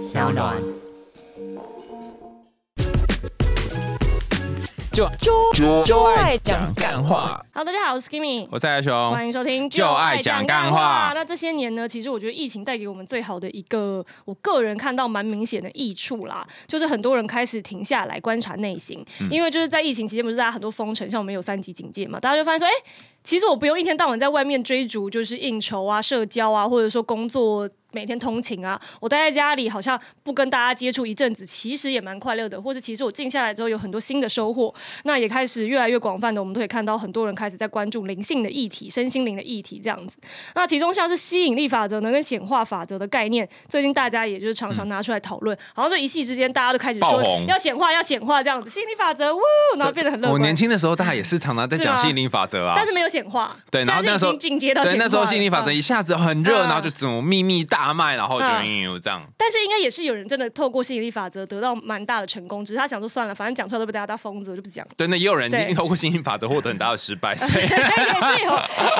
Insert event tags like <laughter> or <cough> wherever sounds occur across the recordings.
小暖。就就就爱讲干话。Hello，大家好，我是 Skimmy。我是爱雄，欢迎收听就爱讲干话。那这些年呢，其实我觉得疫情带给我们最好的一个，我个人看到蛮明显的益处啦，就是很多人开始停下来观察内心，嗯。因为就是在疫情期间，不是大家很多封城，像我们有三级警戒嘛，大家就发现说，哎、其实我不用一天到晚在外面追逐，就是应酬啊、社交啊，或者说工作每天通勤啊，我待在家里好像不跟大家接触一阵子，其实也蛮快乐的。或者其实我静下来之后有很多新的收获，那也开始越来越广泛的，我们都可以看到很多人开始在关注灵性的议题、身心灵的议题这样子。那其中像是吸引力法则呢，跟显化法则的概念，最近大家也就是常常拿出来讨论，好像就一夕之间大家都开始说要显化、要显化这样子，吸引力法则，呜，然后变得很乐观。我年轻的时候，大家也是常常在讲吸引力法则啊但。是没有显化，对，然后那时候对那时候吸引力法则一下子很热，嗯然后就怎么秘密大卖，然后就嗯嗯这样。但是应该也是有人真的透过吸引力法则得到蛮大的成功，只是他想说算了，反正讲出来都被大家当疯子，我就不讲了。对，那也有人对透过吸引力法则获得很大的失败，所以 <laughs> <laughs> 也是有，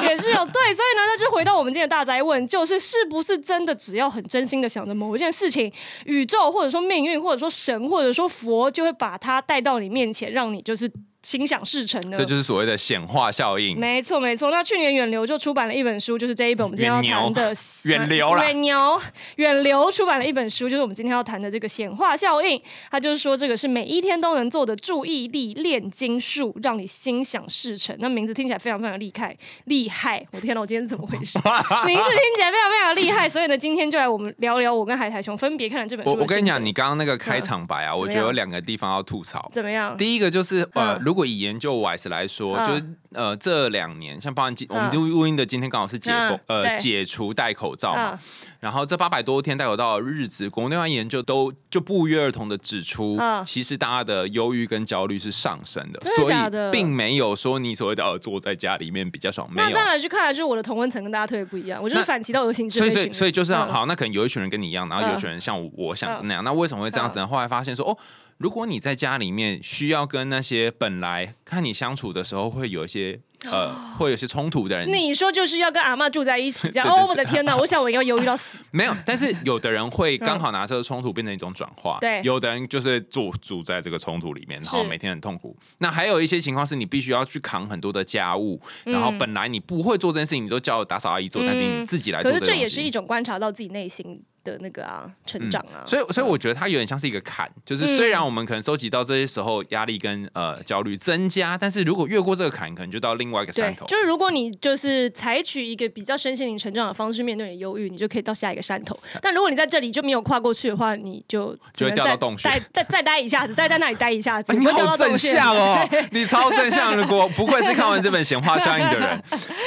也是有，对，所以呢，那就回到我们今天的大灾问，就是是不是真的只要很真心的想着某一件事情，宇宙或者说命运或者说神或者说佛就会把它带到你面前，让你就是心想事成呢？这就是所谓的显化效应。没错，没错。那去年远流就出版了一本书，就是这一本我们今天要谈的 <laughs> 远流啦远流，远流出版了一本书，就是我们今天要谈的这个显化效应。它就是说，这个是每一天都能做的注意力炼金术，让你心想事成。那名字听起来非常非常厉害，厉害！我天哪，我今天是怎么回事？<laughs> 名字听起来非常非常厉害，所以呢，今天就来我们聊聊我跟海苔熊分别看了这本书我我跟你讲，你刚刚那个开场白啊，我觉得有两个地方要吐槽。怎么样？第一个就是呃，嗯如果以研究 wise 来说，嗯。就是呃这两年，像包含今我们嗯。录录音的今天刚好是解封嗯呃解除戴口罩嘛嗯，然后这八百多天戴口罩的日子，国内外研究都就不约而同的指出嗯，其实大家的忧郁跟焦虑是上升的，所以并没有说你所谓的呃坐在家里面比较爽，没有那当。然去看来就是我的同温层跟大家特别不一样，我就是反其道而行之所以。所以，所以就是嗯好，那可能有一群人跟你一样，然后有一群人像我我想的那样。那为什么会这样子呢？后来发现说，哦，如果你在家里面需要跟那些本来看你相处的时候会有一些呃，会有一些冲突的人，你说就是要跟阿嬷住在一起，<laughs> 这样哦，我的天哪！我想我应该犹豫到死。<laughs> 没有，但是有的人会刚好拿这个冲突变成一种转化，对。有的人就是住住在这个冲突里面，然后每天很痛苦。那还有一些情况是你必须要去扛很多的家务，然后本来你不会做这件事情，你都叫打扫阿姨做，但是你自己来做可是这也是一种观察到自己内心的那个啊成长啊。所以，所以我觉得它有点像是一个坎，就是虽然我们可能收集到这些时候压力跟呃焦虑增加，但是如果越过这个坎，可能就到另外一个山，头。就是如果你就是采取一个比较身心灵成长的方式面对你的忧郁，你就可以到下一个山头。<laughs> 但如果你在这里就没有跨过去的话，你就就会掉到洞穴再再再待一下子，<laughs> 再在那里待一下子。啊你好正向哦，<laughs> 你超正向。如果不愧是看完这本显化效应的人，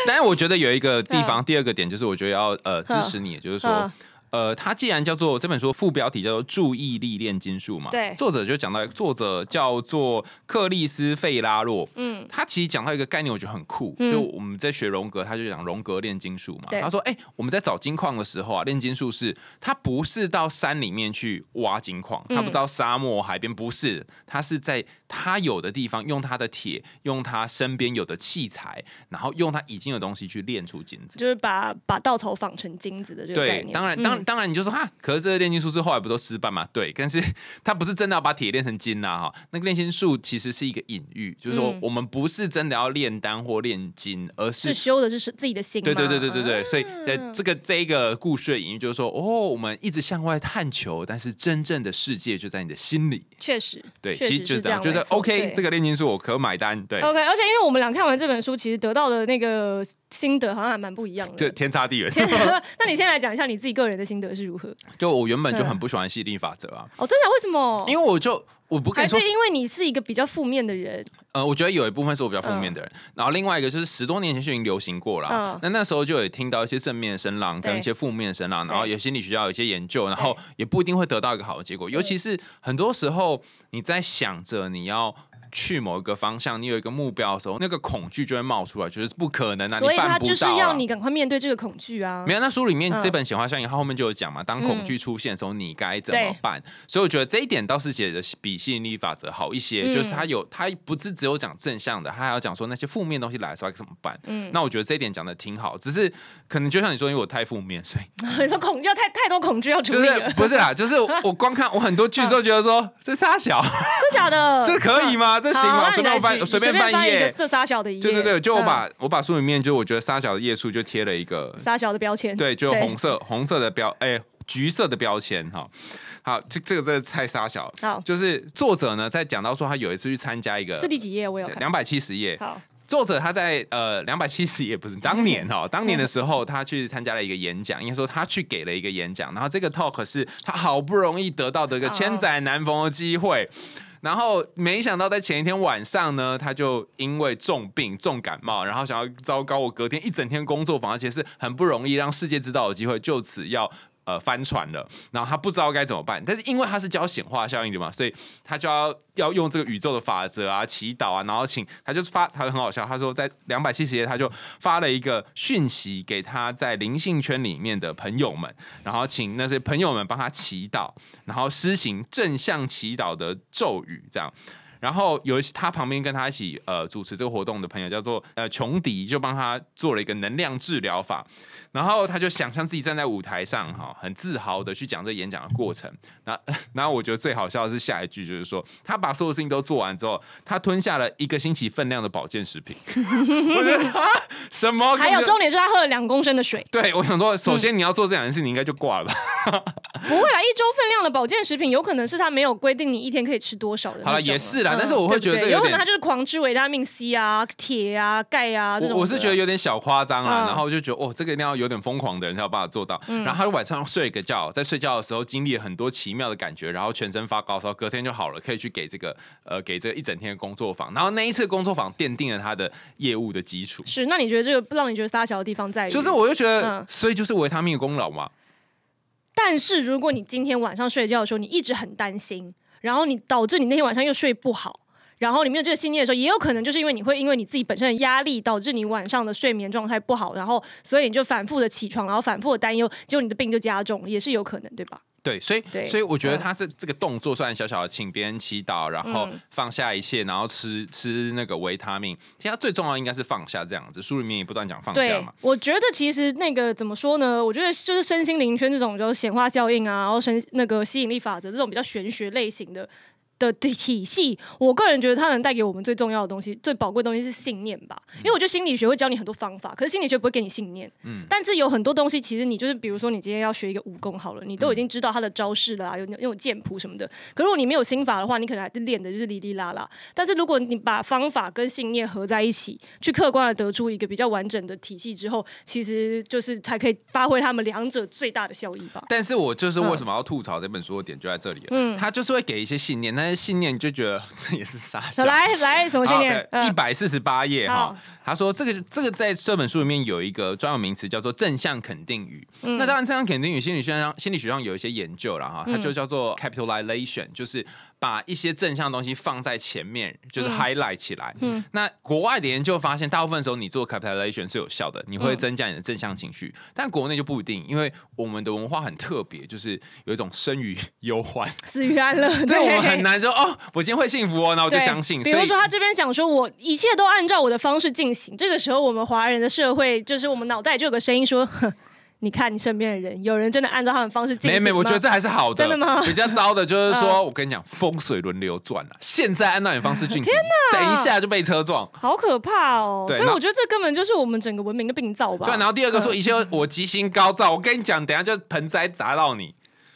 但是我觉得有一个地方，第二个点就是我觉得要呃支持你，就是说嗯。呃，它既然叫做这本书副标题叫做“注意力炼金术”嘛，对。作者就讲到，作者叫做克里斯费拉洛，嗯，他其实讲到一个概念，我觉得很酷，就我们在学荣格，他就讲荣格炼金术嘛，他说，哎、我们在找金矿的时候啊，炼金术是它不是到山里面去挖金矿，它不到沙漠海边，不是，它是在他有的地方用他的铁，用他身边有的器材，然后用他已经有东西去炼出金子。就是把把稻草纺成金子的这个概对，念。当然，嗯当当然，你就说哈，可是这个炼金术是后来不都失败嘛？对，但是他不是真的要把铁炼成金呐、哈。那个炼金术其实是一个隐喻，就是说嗯我们不是真的要炼丹或炼金，而是是修的是自己的心嘛。对对对对对对，所以在啊这个这一个故事的隐喻就是说，哦，我们一直向外探求，但是真正的世界就在你的心里。确实，对，其实就是这样，就是 OK，这个炼金术我可买单。对，OK，而且因为我们俩看完这本书，其实得到的那个心得好像还蛮不一样的就的。天差地远。<laughs> <laughs> 那你先来讲一下你自己个人的心得是如何？就我原本就很不喜欢吸引力法则啊，哦，真的？为什么？因为我就我不跟还是你说，因为你是一个比较负面的人，呃，我觉得有一部分是我比较负面的人，然后另外一个就是十多年前就已经流行过了那那时候就有听到一些正面的声浪跟一些负面的声浪，然后有心理学家有一些研究，然后也不一定会得到一个好的结果，尤其是很多时候你在想着你要。去某一个方向，你有一个目标的时候，那个恐惧就会冒出来，觉得是不可能啊，你所以办不他就是到啊。要你赶快面对这个恐惧啊没。有，那书里面嗯这本显化效应，它后面就有讲嘛，当恐惧出现的时候，你该怎么办？所以我觉得这一点倒是写的比吸引力法则好一些，嗯就是它有它不是只有讲正向的，它还要讲说那些负面东西来的时候该怎么办。嗯那我觉得这一点讲的挺好，只是可能就像你说，因为我太负面，所 <laughs> 以你说恐惧要太太多恐惧要处就是理了，<laughs> 不是啦，就是我光看我很多剧之后觉得说 <laughs> 这仨小，真假的？这可以吗？这行吗？随便翻随便翻页。这沙小的一页，对对对，就我嗯把我把书里面就我觉得沙小的页数就贴了一个沙小的标签，对，就红色红色的标，哎、橘色的标签哈。好，这这个这个太沙小了。好就是作者呢，在讲到说他有一次去参加一个是第几页？我有看。两百七十页，好，作者他在呃两百七十页不是当年哈，当年的时候他去参加了一个演讲，应该说他去给了一个演讲，然后这个 talk 是他好不容易得到的一个千载难逢的机会。然后没想到在前一天晚上呢，他就因为重病、重感冒，然后想要糟糕，我隔天一整天工作坊，而且是很不容易让世界知道的机会，就此要呃翻船了。然后他不知道该怎么办，但是因为他是教显化效应的嘛，所以他就要要用这个宇宙的法则啊、祈祷啊，然后请他就发，他很好笑，他说在两百七十页他就发了一个讯息给他在灵性圈里面的朋友们，然后请那些朋友们帮他祈祷，然后施行正向祈祷的咒语，这样。然后有一些他旁边跟他一起呃主持这个活动的朋友叫做呃琼迪，就帮他做了一个能量治疗法，然后他就想象自己站在舞台上哈，很自豪的去讲这演讲的过程。然后然后我觉得最好笑的是下一句，就是说他把所有事情都做完之后，他吞下了一个星期分量的保健食品。<laughs> 我觉得啊什么？还有重点是他喝了两公升的水，对，我想说，首先你要做这两件事，你应该就挂了吧。<laughs> 不会啦，一周分量的保健食品有可能是他没有规定你一天可以吃多少的。好了也是啦嗯但是我会觉得这有可能他就是狂吃维他命 C 啊、铁啊、钙啊这种。我我是觉得有点小夸张啊，嗯然后就觉得哦，这个一定要有点疯狂的人才有办法做到。然后他晚上睡一个觉，在睡觉的时候经历了很多奇妙的感觉，然后全身发高烧，隔天就好了，可以去给这个呃给这个一整天的工作坊。然后那一次工作坊奠定了他的业务的基础。是。那你觉得这个让你觉得撒小的地方在于？就是我就觉得，嗯所以就是维他命的功劳嘛。但是如果你今天晚上睡觉的时候，你一直很担心，然后你导致你那天晚上又睡不好。然后你没有这个信念的时候，也有可能就是因为你会因为你自己本身的压力，导致你晚上的睡眠状态不好，然后所以你就反复的起床，然后反复的担忧，结果你的病就加重，也是有可能，对吧？对，所以所以我觉得嗯他这这个动作虽然小小的，请别人祈祷，然后嗯放下一切，然后吃吃那个维他命。其实他最重要应该是放下这样子，书里面也不断讲放下嘛。，我觉得其实那个怎么说呢？我觉得就是身心灵圈这种，就是显化效应啊，然后身那个吸引力法则这种比较玄学类型的。的体体系，我个人觉得它能带给我们最重要的东西、最宝贵的东西是信念吧。因为我觉得心理学会教你很多方法，可是心理学不会给你信念。嗯，但是有很多东西，其实你就是比如说你今天要学一个武功好了，你都已经知道它的招式了啊，有那种剑谱什么的。可如果你没有心法的话，你可能还是练的就是哩哩啦啦。但是如果你把方法跟信念合在一起，去客观的得出一个比较完整的体系之后，其实就是才可以发挥他们两者最大的效益吧。但是我就是为什么要吐槽这本书的点就在这里了。嗯他就是会给一些信念，但是信念你就觉得这也是傻笑。<laughs> 来来，什么信念？一嗯百四十八页哈，他说这个这个在这本书里面有一个专有名词叫做正向肯定语。嗯那当然，正向肯定语心理学上心理学上有一些研究了嗯哈，它就叫做 capitalization，就是把一些正向的东西放在前面，就是嗯 highlight 起来。嗯那国外的研究发现，大部分时候你做 capitalization 是有效的，你嗯会增加你的正向情绪，但国内就不一定，因为我们的文化很特别，就是有一种生于忧患。<laughs> 死于安乐，<laughs> 所以我们很难说哦，我今天会幸福哦，那我就相信。所以比如说，他这边讲说，我一切都按照我的方式进行。这个时候，我们华人的社会，就是我们脑袋就有个声音说：“哼，你看你身边的人，有人真的按照他们方式进行？”没没，我觉得这还是好的。真的吗比较糟的就是说，我跟你讲，风水轮流转了。现在按照你方式进行，等一下就被车撞。好可怕哦。对所以我觉得这根本就是我们整个文明的病灶吧。对，然后第二个说，嗯一切我吉星高照，我跟你讲，等一下就盆栽砸到你。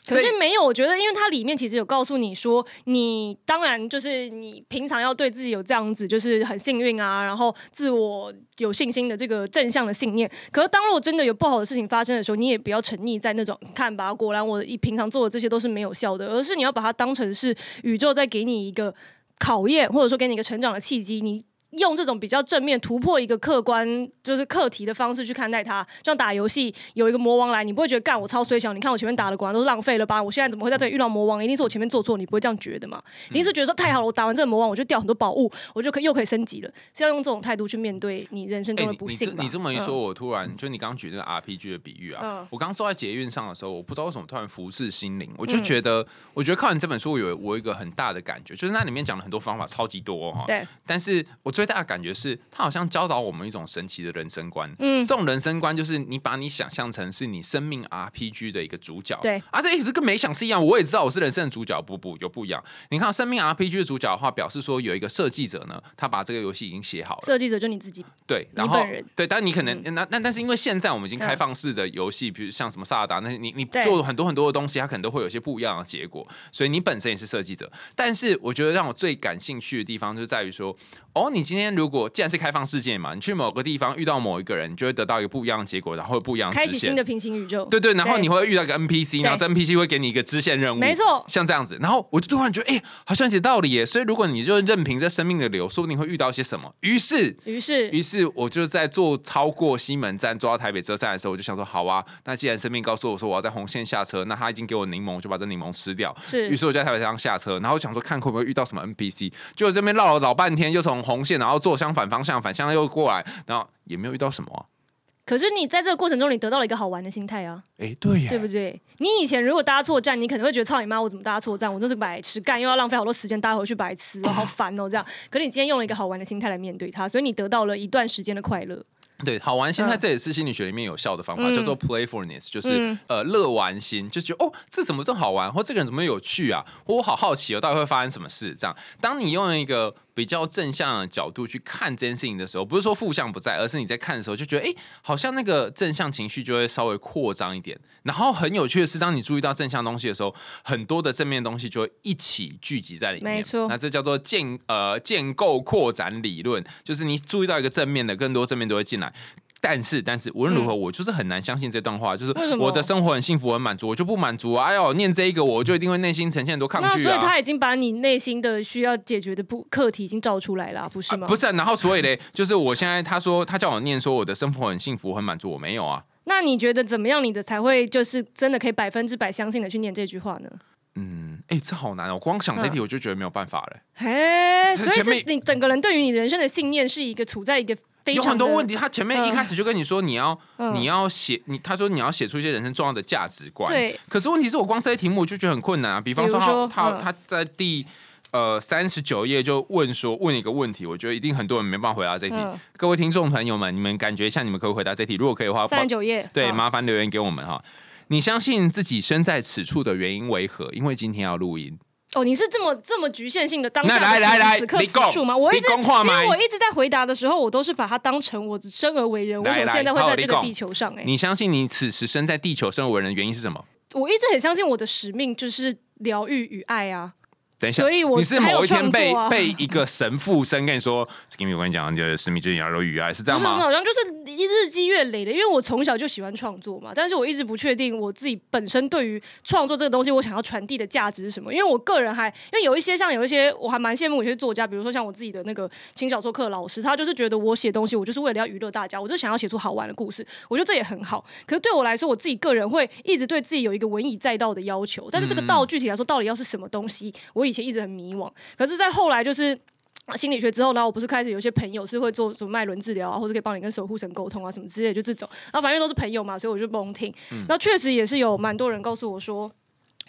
可是没有，我觉得，因为它里面其实有告诉你说，你当然就是你平常要对自己有这样子，就是很幸运啊，然后自我有信心的这个正向的信念。可是当如果真的有不好的事情发生的时候，你也不要沉溺在那种看吧，果然我一平常做的这些都是没有效的，而是你要把它当成是宇宙在给你一个考验，或者说给你一个成长的契机，你。用这种比较正面突破一个客观就是课题的方式去看待它，就像打游戏有一个魔王来，你不会觉得干我超衰小，你看我前面打的果然都是浪费了吧？我现在怎么会在这里遇到魔王？一定是我前面做错，你不会这样觉得嘛？一定是觉得说太好了，我打完这个魔王我就掉很多宝物，我就可以又可以升级了，是要用这种态度去面对你人生哎、中的不幸吧。你这么一说，嗯，我突然就你刚刚举那个 RPG 的比喻啊，嗯我刚坐在捷运上的时候，我不知道为什么突然福至心灵，我就觉得，我觉得看完这本书有我有一个很大的感觉，就是那里面讲了很多方法，超级多哈、对，但是我最大的感觉是，他好像教导我们一种神奇的人生观。嗯这种人生观就是你把你想象成是你生命 RPG 的一个主角。对啊，这也是跟没想是一样。我也知道我是人生的主角，不不有不一样。你看生命 RPG 的主角的话，表示说有一个设计者呢，他把这个游戏已经写好了。设计者就你自己，对，然后对，但你可能、那那但是因为现在我们已经开放式的游戏，比如像什么萨尔达那些，你你对做很多很多的东西，它可能都会有一些不一样的结果，所以你本身也是设计者。但是我觉得让我最感兴趣的地方，就是在于说，哦，你今天如果既然是开放世界嘛，你去某个地方遇到某一个人，你就会得到一个不一样的结果，然后会不一样的支线。开启新的平行宇宙。对对，然后你会遇到一个 NPC，然后这 NPC 会给你一个支线任务，没错像这样子。然后我就突然觉得，哎、好像有点道理耶。所以如果你就任凭这生命的流，说不定会遇到些什么。于是于是于是我就在坐超过西门站坐到台北车站的时候，我就想说，好啊，那既然生命告诉我说我要在红线下车，那他已经给我柠檬，我就把这柠檬吃掉。是于是我就在台北车上下车，然后想说看会不会遇到什么 NPC，结果这边绕了老半天，又从红线然后坐相反方向，反向又过来，然后也没有遇到什么、啊。可是你在这个过程中，你得到了一个好玩的心态啊，哎，对呀，对不对？你以前如果搭错站，你可能会觉得操你妈，我怎么搭错站？我真是个白痴，干又要浪费好多时间搭回去白痴哦，好烦哦，这样。<laughs> 可是你今天用了一个好玩的心态来面对它，所以你得到了一段时间的快乐。对，好玩心态嗯这也是心理学里面有效的方法，嗯叫做 playfulness，就是、嗯呃乐玩心，就是觉得哦，这怎么这么好玩，或这个人怎么有趣啊，或我好好奇哦，到底会发生什么事？这样，当你用一个比较正向的角度去看这件事情的时候，不是说负向不在，而是你在看的时候就觉得，哎，好像那个正向情绪就会稍微扩张一点。然后很有趣的是，当你注意到正向东西的时候，很多的正面东西就会一起聚集在里面。没错那这叫做建呃建构扩展理论，就是你注意到一个正面的，更多正面都会进来。但是，但是无论如何，我就是很难相信这段话，就是我的生活很幸福、很满足，我就不满足啊！哎呦，念这一个，我就一定会内心呈现很多抗拒啊。所以他已经把你内心的需要解决的不课题已经照出来了啊，不是吗？不是啊、然后所以嘞，就是我现在他说他叫我念说我的生活很幸福、很满足，我没有啊。那你觉得怎么样，你的才会就是真的可以百分之百相信的去念这句话呢？嗯，哎、这好难哦！我光想这题我就觉得没有办法了。嘿，所以你整个人对于你人生的信念是一个处在一个非有很多问题，他前面一开始就跟你说你要、嗯你要写你，他说你要写出一些人生重要的价值观。对，可是问题是我光这些题目我就觉得很困难啊。比方说比如说嗯他他他在第呃三十九页就问说问一个问题，我觉得一定很多人没办法回答这题。嗯各位听众朋友们，你们感觉一下，你们可不可以回答这题？如果可以的话，三十九页，对，好麻烦留言给我们哈。你相信自己身在此处的原因为何？因为今天要录音。哦，你是这么这么局限性的当下的来来来此刻你讲此处吗？我一直因为我一直在回答的时候，我都是把它当成我生而为人，我来来怎么现在会在这个地球上、欸？哎，你相信你此时生在地球生而为人的原因是什么？我一直很相信我的使命就是疗愈与爱啊。等一下，所以我你是某一天被、啊被一个神附身跟你说，<laughs> Skimmy，我跟你讲，你的使命就是要有语爱，是这样吗？好像就是一日积月累的，因为我从小就喜欢创作嘛，但是我一直不确定我自己本身对于创作这个东西，我想要传递的价值是什么。因为我个人还，因为有一些像有一些我还蛮羡慕有些作家，比如说像我自己的那个轻小说课老师，他就是觉得我写东西，我就是为了要娱乐大家，我就想要写出好玩的故事，我觉得这也很好。可是对我来说，我自己个人会一直对自己有一个文以载道的要求，但是这个道具体来说，到底要是什么东西，我以前一直很迷惘。可是，在后来就是。<tsk> 啊心理学之后呢，我不是开始有些朋友是会做什么脉轮治疗啊，或者可以帮你跟守护神沟通啊，什么之类的，就这种。然后反正都是朋友嘛，所以我就不用听。那确实也是有蛮多人告诉我说。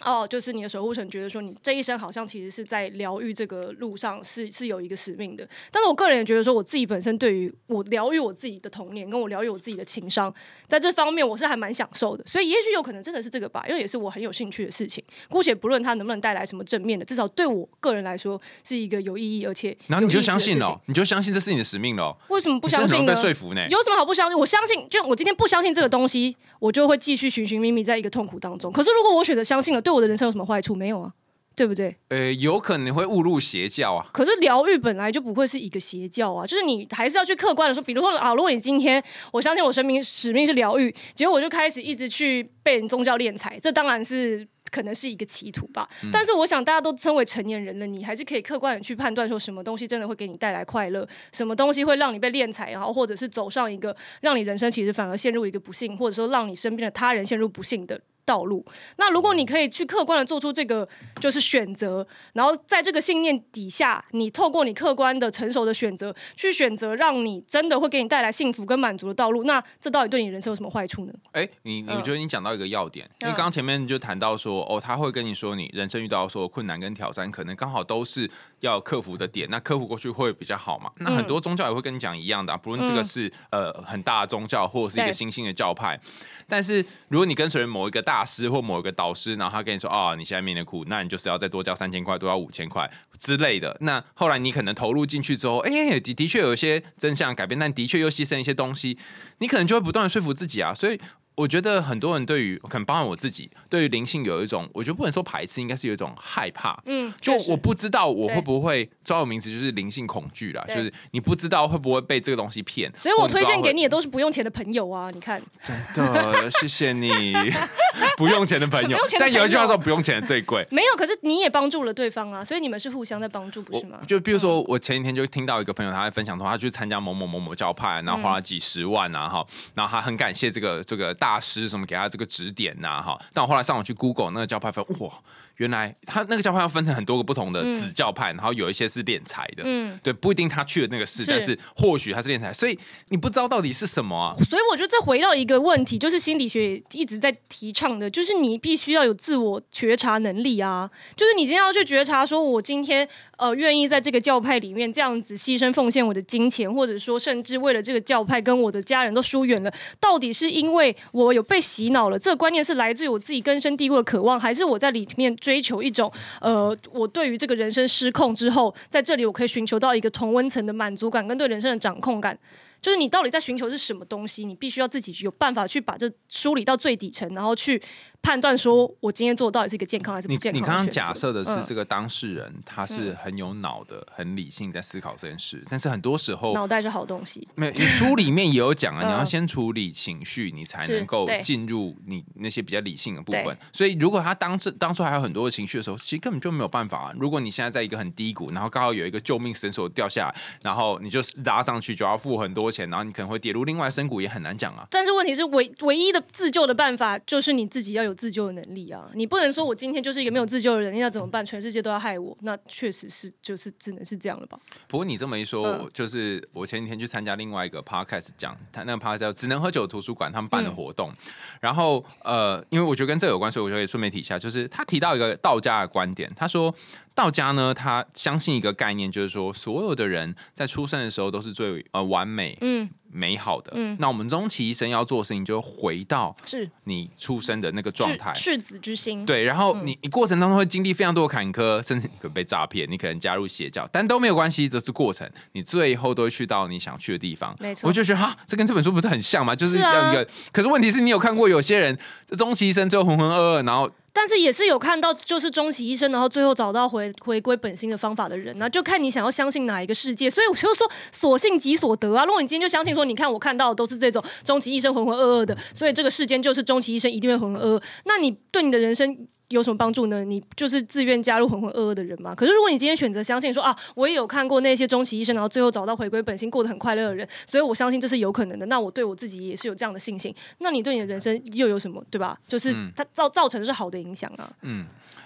哦，就是你的守护神觉得说，你这一生好像其实是在疗愈这个路上是是有一个使命的。但是我个人也觉得说，我自己本身对于我疗愈我自己的童年，跟我疗愈我自己的情商，在这方面我是还蛮享受的。所以也许有可能真的是这个吧，因为也是我很有兴趣的事情。姑且不论它能不能带来什么正面的，至少对我个人来说是一个有意义而且然后你就相信了哦，你就相信这是你的使命了哦，为什么不相信呢？被说服呢？有什么好不相信？我相信，就我今天不相信这个东西，我就会继续寻寻觅觅在一个痛苦当中。可是如果我选择相信了，对我的人生有什么坏处？没有啊，对不对？呃，有可能会误入邪教啊。可是疗愈本来就不会是一个邪教啊，就是你还是要去客观的说，比如说啊，如果你今天我相信我生命使命是疗愈，结果我就开始一直去被人宗教敛财，这当然是可能是一个歧途吧。嗯但是我想大家都称为成年人了，你还是可以客观的去判断说什么东西真的会给你带来快乐，什么东西会让你被敛财，然后或者是走上一个让你人生其实反而陷入一个不幸，或者说让你身边的他人陷入不幸的。道路。那如果你可以去客观的做出这个就是选择，然后在这个信念底下，你透过你客观的成熟的选择，去选择让你真的会给你带来幸福跟满足的道路，那这到底对你人生有什么坏处呢？哎、你你嗯觉得你讲到一个要点，因为刚前面就谈到说，哦，他会跟你说，你人生遇到所有困难跟挑战，可能刚好都是要克服的点，那克服过去会比较好嘛？那很多宗教也会跟你讲一样的、啊，不论这个嗯是、呃很大的宗教或者是一个新兴的教派，但是如果你跟随某一个大师或某一个导师，然后他跟你说，啊、你现在面临苦，那你就是要再多交三千块，多交五千块之类的。那后来你可能投入进去之后，哎、的的确有一些真相改变，但的确又牺牲一些东西，你可能就会不断的说服自己啊，所以。我觉得很多人对于，可能包含我自己，对于灵性有一种，我觉得不能说排斥，应该是有一种害怕。嗯，就我不知道我会不会专有名词就是灵性恐惧啦，就是你不知道会不会被这个东西骗。所以我推荐给你的都是不用钱的朋友啊，你看，真的，谢谢你，<laughs> 不用钱的朋友但有一句话说，不用钱的最贵。<laughs> 没有，可是你也帮助了对方啊，所以你们是互相在帮助，不是吗？就比如说，我前几天就听到一个朋友他在分享说，他去参加某某某某教派，然后花了几十万啊，哈，然后他很感谢这个这个大大师什么给他这个指点呐，哈。但我后来上网去 Google 那个教派，分哇，原来他那个教派要分成很多个不同的子教派，然后有一些是敛财的，嗯，对，不一定他去的那个是，是但是或许他是敛财，所以你不知道到底是什么啊。所以我觉得这回到一个问题，就是心理学也一直在提倡的，就是你必须要有自我觉察能力啊。就是你今天要去觉察，说我今天呃愿意在这个教派里面这样子牺牲奉献我的金钱，或者说甚至为了这个教派跟我的家人都疏远了，到底是因为我有被洗脑了？这个观念是来自于我自己根深蒂固的渴望，还是我在里面追求一种呃，我对于这个人生失控之后，在这里我可以寻求到一个同温层的满足感跟对人生的掌控感？就是你到底在寻求是什么东西，你必须要自己有办法去把这梳理到最底层，然后去判断说我今天做的到底是一个健康还是不你健康你刚刚假设的是嗯这个当事人他是很有脑的、很理性在思考这件事，但是很多时候脑袋是好东西，没有，你书里面也有讲啊，嗯 <laughs> 你要先处理情绪，你才能够进入你那些比较理性的部分。所以，如果他当这当初还有很多的情绪的时候，其实根本就没有办法啊。如果你现在在一个很低谷，然后刚好有一个救命绳索掉下来，然后你就拉上去就要付很多钱，然后你可能会跌入另外深谷，也很难讲啊。但是问题是唯唯一的自救的办法就是你自己要有自救的能力啊！你不能说我今天就是一个没有自救的人，那怎么办？全世界都要害我，那确实是就是只能是这样了吧？不过你这么一说，就是我前几天去参加另外一个 podcast 讲，他那个 podcast 叫“只能喝酒图书馆”他们办的活动，然后呃，因为我觉得跟这有关，所以我就可以顺便提一下，就是他提到一个道家的观点，他说道家呢，他相信一个概念，就是说所有的人在出生的时候都是最呃完美、嗯，美好的，嗯。那我们终其一生要做的事情，就回到是。你出生的那个状态。赤子之心，对，然后你你过程当中会经历非常多的坎坷，甚至你可能被诈骗，你可能加入邪教，但都没有关系，这是过程，你最后都会去到你想去的地方。没错。我就觉得哈，这跟这本书不是很像吗？就是要一个，可是问题是你有看过有些人终其一生最后浑浑噩噩，然后但是也是有看到，就是终其一生，然后最后找到回回归本心的方法的人那就看你想要相信哪一个世界。所以我就说，所信即所得啊。如果你今天就相信说，你看我看到的都是这种终其一生浑浑噩噩的，所以这个世间就是终其一生一定会浑浑噩噩。那你对你的人生有什么帮助呢？你就是自愿加入浑浑噩噩的人嘛。可是如果你今天选择相信说啊，我也有看过那些终其一生，然后最后找到回归本心、过得很快乐的人，所以我相信这是有可能的。那我对我自己也是有这样的信心。那你对你的人生又有什么，对吧？就是它造造成是好的影响啊。嗯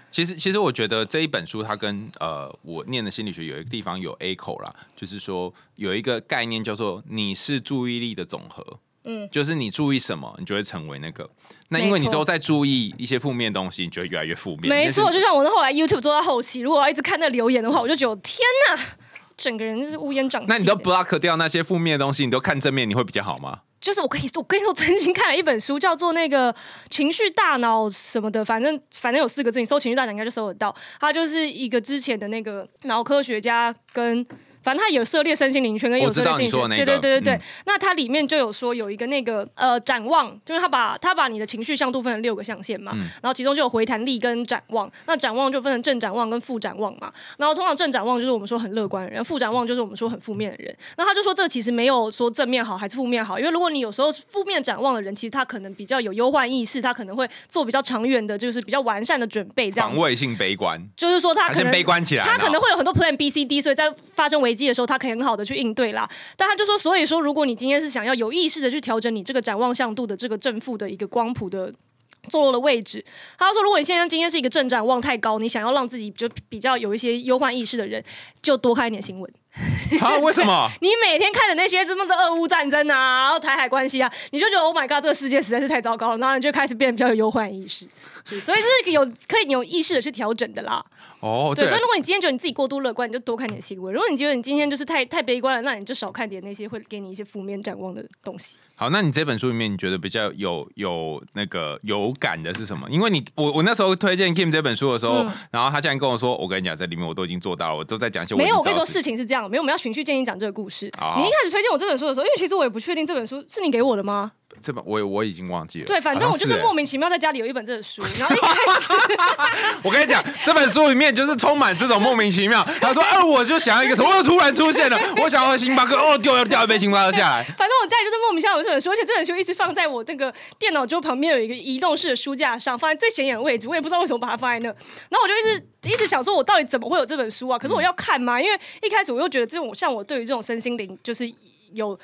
其实，其实我觉得这一本书它跟呃我念的心理学有一个地方有 A 口啦，就是说有一个概念叫做你是注意力的总和。嗯，就是你注意什么，你就会成为那个。那因为你都在注意一些负面东西，你就会越来越负面。没错，就像我后来 YouTube 做到后期，如果要一直看那留言的话，我就觉得天哪，整个人就是乌烟瘴气。那你都 block 掉那些负面的东西，你都看正面，你会比较好吗？就是我跟你说，我跟你说，最近看了一本书，叫做那个情绪大脑什么的，反正反正有四个字，你搜情绪大脑应该就搜得到。他就是一个之前的那个脑科学家跟反正它有涉猎身心灵圈跟有我知道涉猎心理圈，对对对对对。嗯那它里面就有说有一个那个呃展望，就是他把他把你的情绪向度分成六个象限嘛，嗯然后其中就有回弹力跟展望。那展望就分成正展望跟负展望嘛。然后通常正展望就是我们说很乐观的人，负展望就是我们说很负面的人。那他就说这其实没有说正面好还是负面好，因为如果你有时候负面展望的人，其实他可能比较有忧患意识，他可能会做比较长远的，就是比较完善的准备，这样。防卫性悲观，就是说他还是可能悲观起来？他可能会有很多 Plan B、C、D，所以在发生危机的时候，他可以很好的去应对啦。但他就说，所以说，如果你今天是想要有意识的去调整你这个展望向度的这个正负的一个光谱的。坐落的位置，他说：“如果你现在今天是一个正展望太高，你想要让自己就比较有一些忧患意识的人，就多看一点新闻。啊？为什么？<laughs> 你每天看的那些这么的俄乌战争啊，然后台海关系啊，你就觉得 Oh my God，这个世界实在是太糟糕了，然后你就开始变得比较有忧患意识。所以这是有可以有意识的去调整的啦。哦，对，对所以如果你今天觉得你自己过度乐观，你就多看点新闻；如果你觉得你今天就是太太悲观了，那你就少看点那些会给你一些负面展望的东西。好，那你这本书里面，你觉得比较有有那个有感的是什么？因为你我我那时候推荐 Kim 这本书的时候，然后他竟然跟我说：“我跟你讲，在里面我都已经做到了，我都在讲一些没有，我跟你说，事事情是这样，没有，我们要循序渐进讲这个故事。好你一开始推荐我这本书的时候，因为其实我也不确定这本书是你给我的吗？这本我我已经忘记了。对，反正我就是莫名其妙在家里有一本这个书，然后一开始 <laughs> <laughs> 我跟你讲，这本书里面就是充满这种莫名其妙。他说：“哎、我就想要一个什么，哦突然出现了，<laughs> 我想要喝星巴克，哦，掉掉一杯星巴克下来。反正我家里就是莫名其妙有这本书，而且这本书一直放在我那个电脑桌旁边有一个移动式的书架上，放在最显眼的位置，我也不知道为什么把它放在那。然后我就一直一直想说，我到底怎么会有这本书啊？可是我要看吗？因为一开始我又觉得这种像我对于这种身心灵，就是有。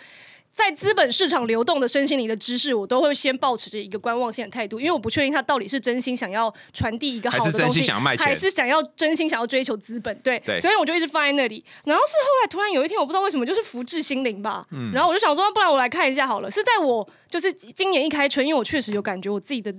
在资本市场流动的身心灵的知识，我都会先保持着一个观望性的态度，因为我不确定他到底是真心想要传递一个好的还是真东西，心想要卖钱还是想要真心想要追求资本，对，对所以我就一直放在那里。然后是后来突然有一天，我不知道为什么，就是福至心灵吧，嗯然后我就想说，不然我来看一下好了。是在我就是今年一开春，因为我确实有感觉我自己的。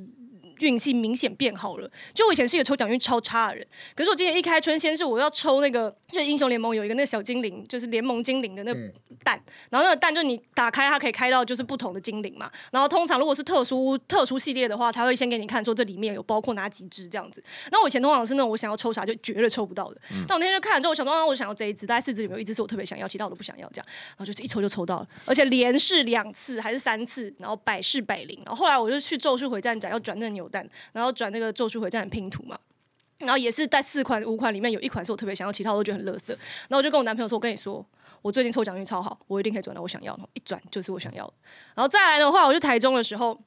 运气明显变好了，就我以前是一个抽奖运超差的人，可是我今年一开春，先是我要抽那个，就是英雄联盟有一个那个小精灵，就是联盟精灵的那个蛋，然后那个蛋就你打开它可以开到就是不同的精灵嘛，然后通常如果是特殊特殊系列的话，它会先给你看说这里面有包括哪几只这样子。那我以前通常是那种我想要抽啥就绝对抽不到的，但我那天就看了之后，我想说啊，我想要这一只，大概四只里面有一只是我特别想要，其他我都不想要这样，然后就是一抽就抽到了，而且连试两次还是三次，然后百试百灵，然后后来我就去咒术回战展要转那个扭蛋，然后转那个咒术回战的拼图嘛。然后也是在四款五款里面有一款是我特别想要，其他我都觉得很垃圾。然后我就跟我男朋友说：“我跟你说，我最近抽奖运超好，我一定可以转到我想要的。一转就是我想要的。然后再来的话，我去台中的时候。”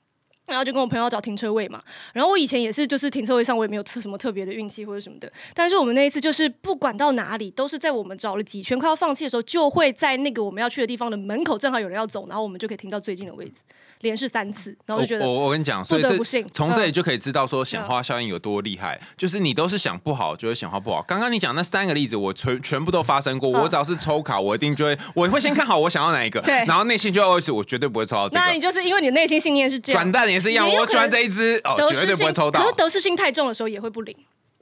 然后就跟我朋友找停车位嘛，然后我以前也是，就是停车位上我也没有特什么特别的运气或者什么的，但是我们那一次就是不管到哪里，都是在我们找了几圈快要放弃的时候，就会在那个我们要去的地方的门口正好有人要走，然后我们就可以停到最近的位置，连试三次，然后就觉得我我我跟你讲，所以这不信从这里嗯就可以知道说显化效应有多厉害。就是你都是想不好，就会显化不好。刚刚你讲那三个例子，我全全部都发生过。嗯我只要是抽卡，我一定就会，我会先看好我想要哪一个，<laughs> 对然后内心就会是我绝对不会抽到这个。那你就是因为你的内心信念是这样转，蛋也是一样，我转你有可能这一只哦，绝对不会抽到可是。得失心太重的时候也会不灵。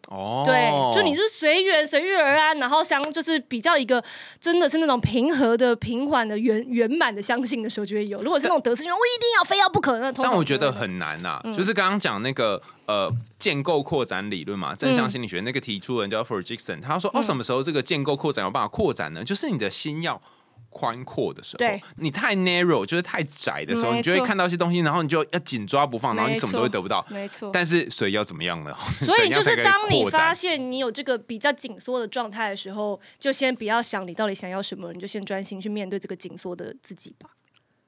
哦，对，就你是随缘随遇而安，然后相就是比较一个真的是那种平和的、平缓的、圆圆满的相信的时候就会有。如果是那种得失心，我一定要非要不可，那通但我觉得很难呐、嗯就是刚刚讲那个呃建构扩展理论嘛，正向心理学那个提出人叫 Ferguson，他说嗯哦，什么时候这个建构扩展有办法扩展呢？就是你的心要。宽阔的时候对，你太 narrow 就是太窄的时候，你就会看到一些东西，然后你就要紧抓不放，然后你什么都会得不到。没错。但是所以要怎么样呢？所以 <laughs> 就是当你发现你有这个比较紧缩的状态的时候，就先不要想你到底想要什么，你就先专心去面对这个紧缩的自己吧。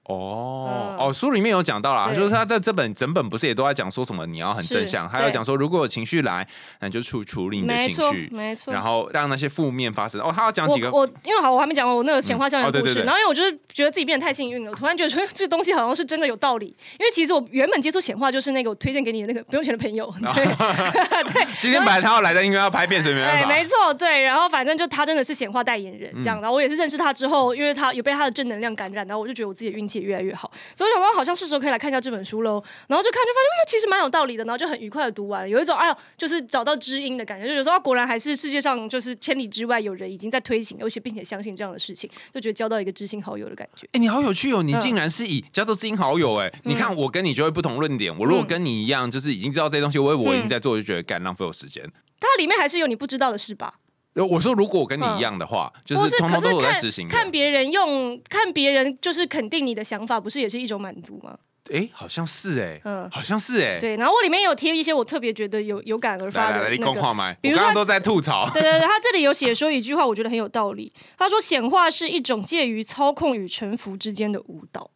哦、嗯哦，书里面有讲到啦，就是他在这本整本不是也都在讲说什么你要很正向，还有讲说如果有情绪来，那你就处处理你的，情绪，没错。然后让那些负面发生。哦，他要讲几个我我因为好，我还没讲完我那个显化效应的故事。嗯哦对对对然后因为我就是觉得自己变得太幸运了，我突然觉得说这个东西好像是真的有道理。因为其实我原本接触显化就是那个我推荐给你的那个不用钱的朋友，对 <laughs> 对。<laughs> <laughs> 今天本来他要来的，因为要拍片，所以没办哎，法。没错，对，然后反正就他真的是显化代言人这样，然后我也是认识他之后，因为他有被他的正能量感染，然后我就觉得我自己的运气也越来越好，所以我想说好像是时候可以来看一下这本书喽，然后就看就发现嗯其实蛮有道理的，然后就很愉快的读完，有一种哎呦就是找到知音的感觉，就觉得说啊果然还是世界上就是千里之外有人已经在推行，而且并且相信这样的事情，就觉得交到一个知心好友的感觉。哎、你好有趣哦！你嗯竟然是以交到知心好友哎、你看我跟你就会不同论点。我如果跟你一样，就是已经知道这些东西，我我已经在做，就觉得干浪费我时间。它里面还是有你不知道的事吧？呃我说如果我跟你一样的话，就是，通通都在实行的。看别人用，看别人就是肯定你的想法，不是也是一种满足吗？哎，好像是哎，嗯好像是哎。对，然后我里面有贴一些我特别觉得有有感而发来来来，你的那个。比如说刚刚都在吐槽。<laughs> 对对对，他这里有写说一句话，我觉得很有道理。他说：“显化是一种介于操控与臣服之间的舞蹈。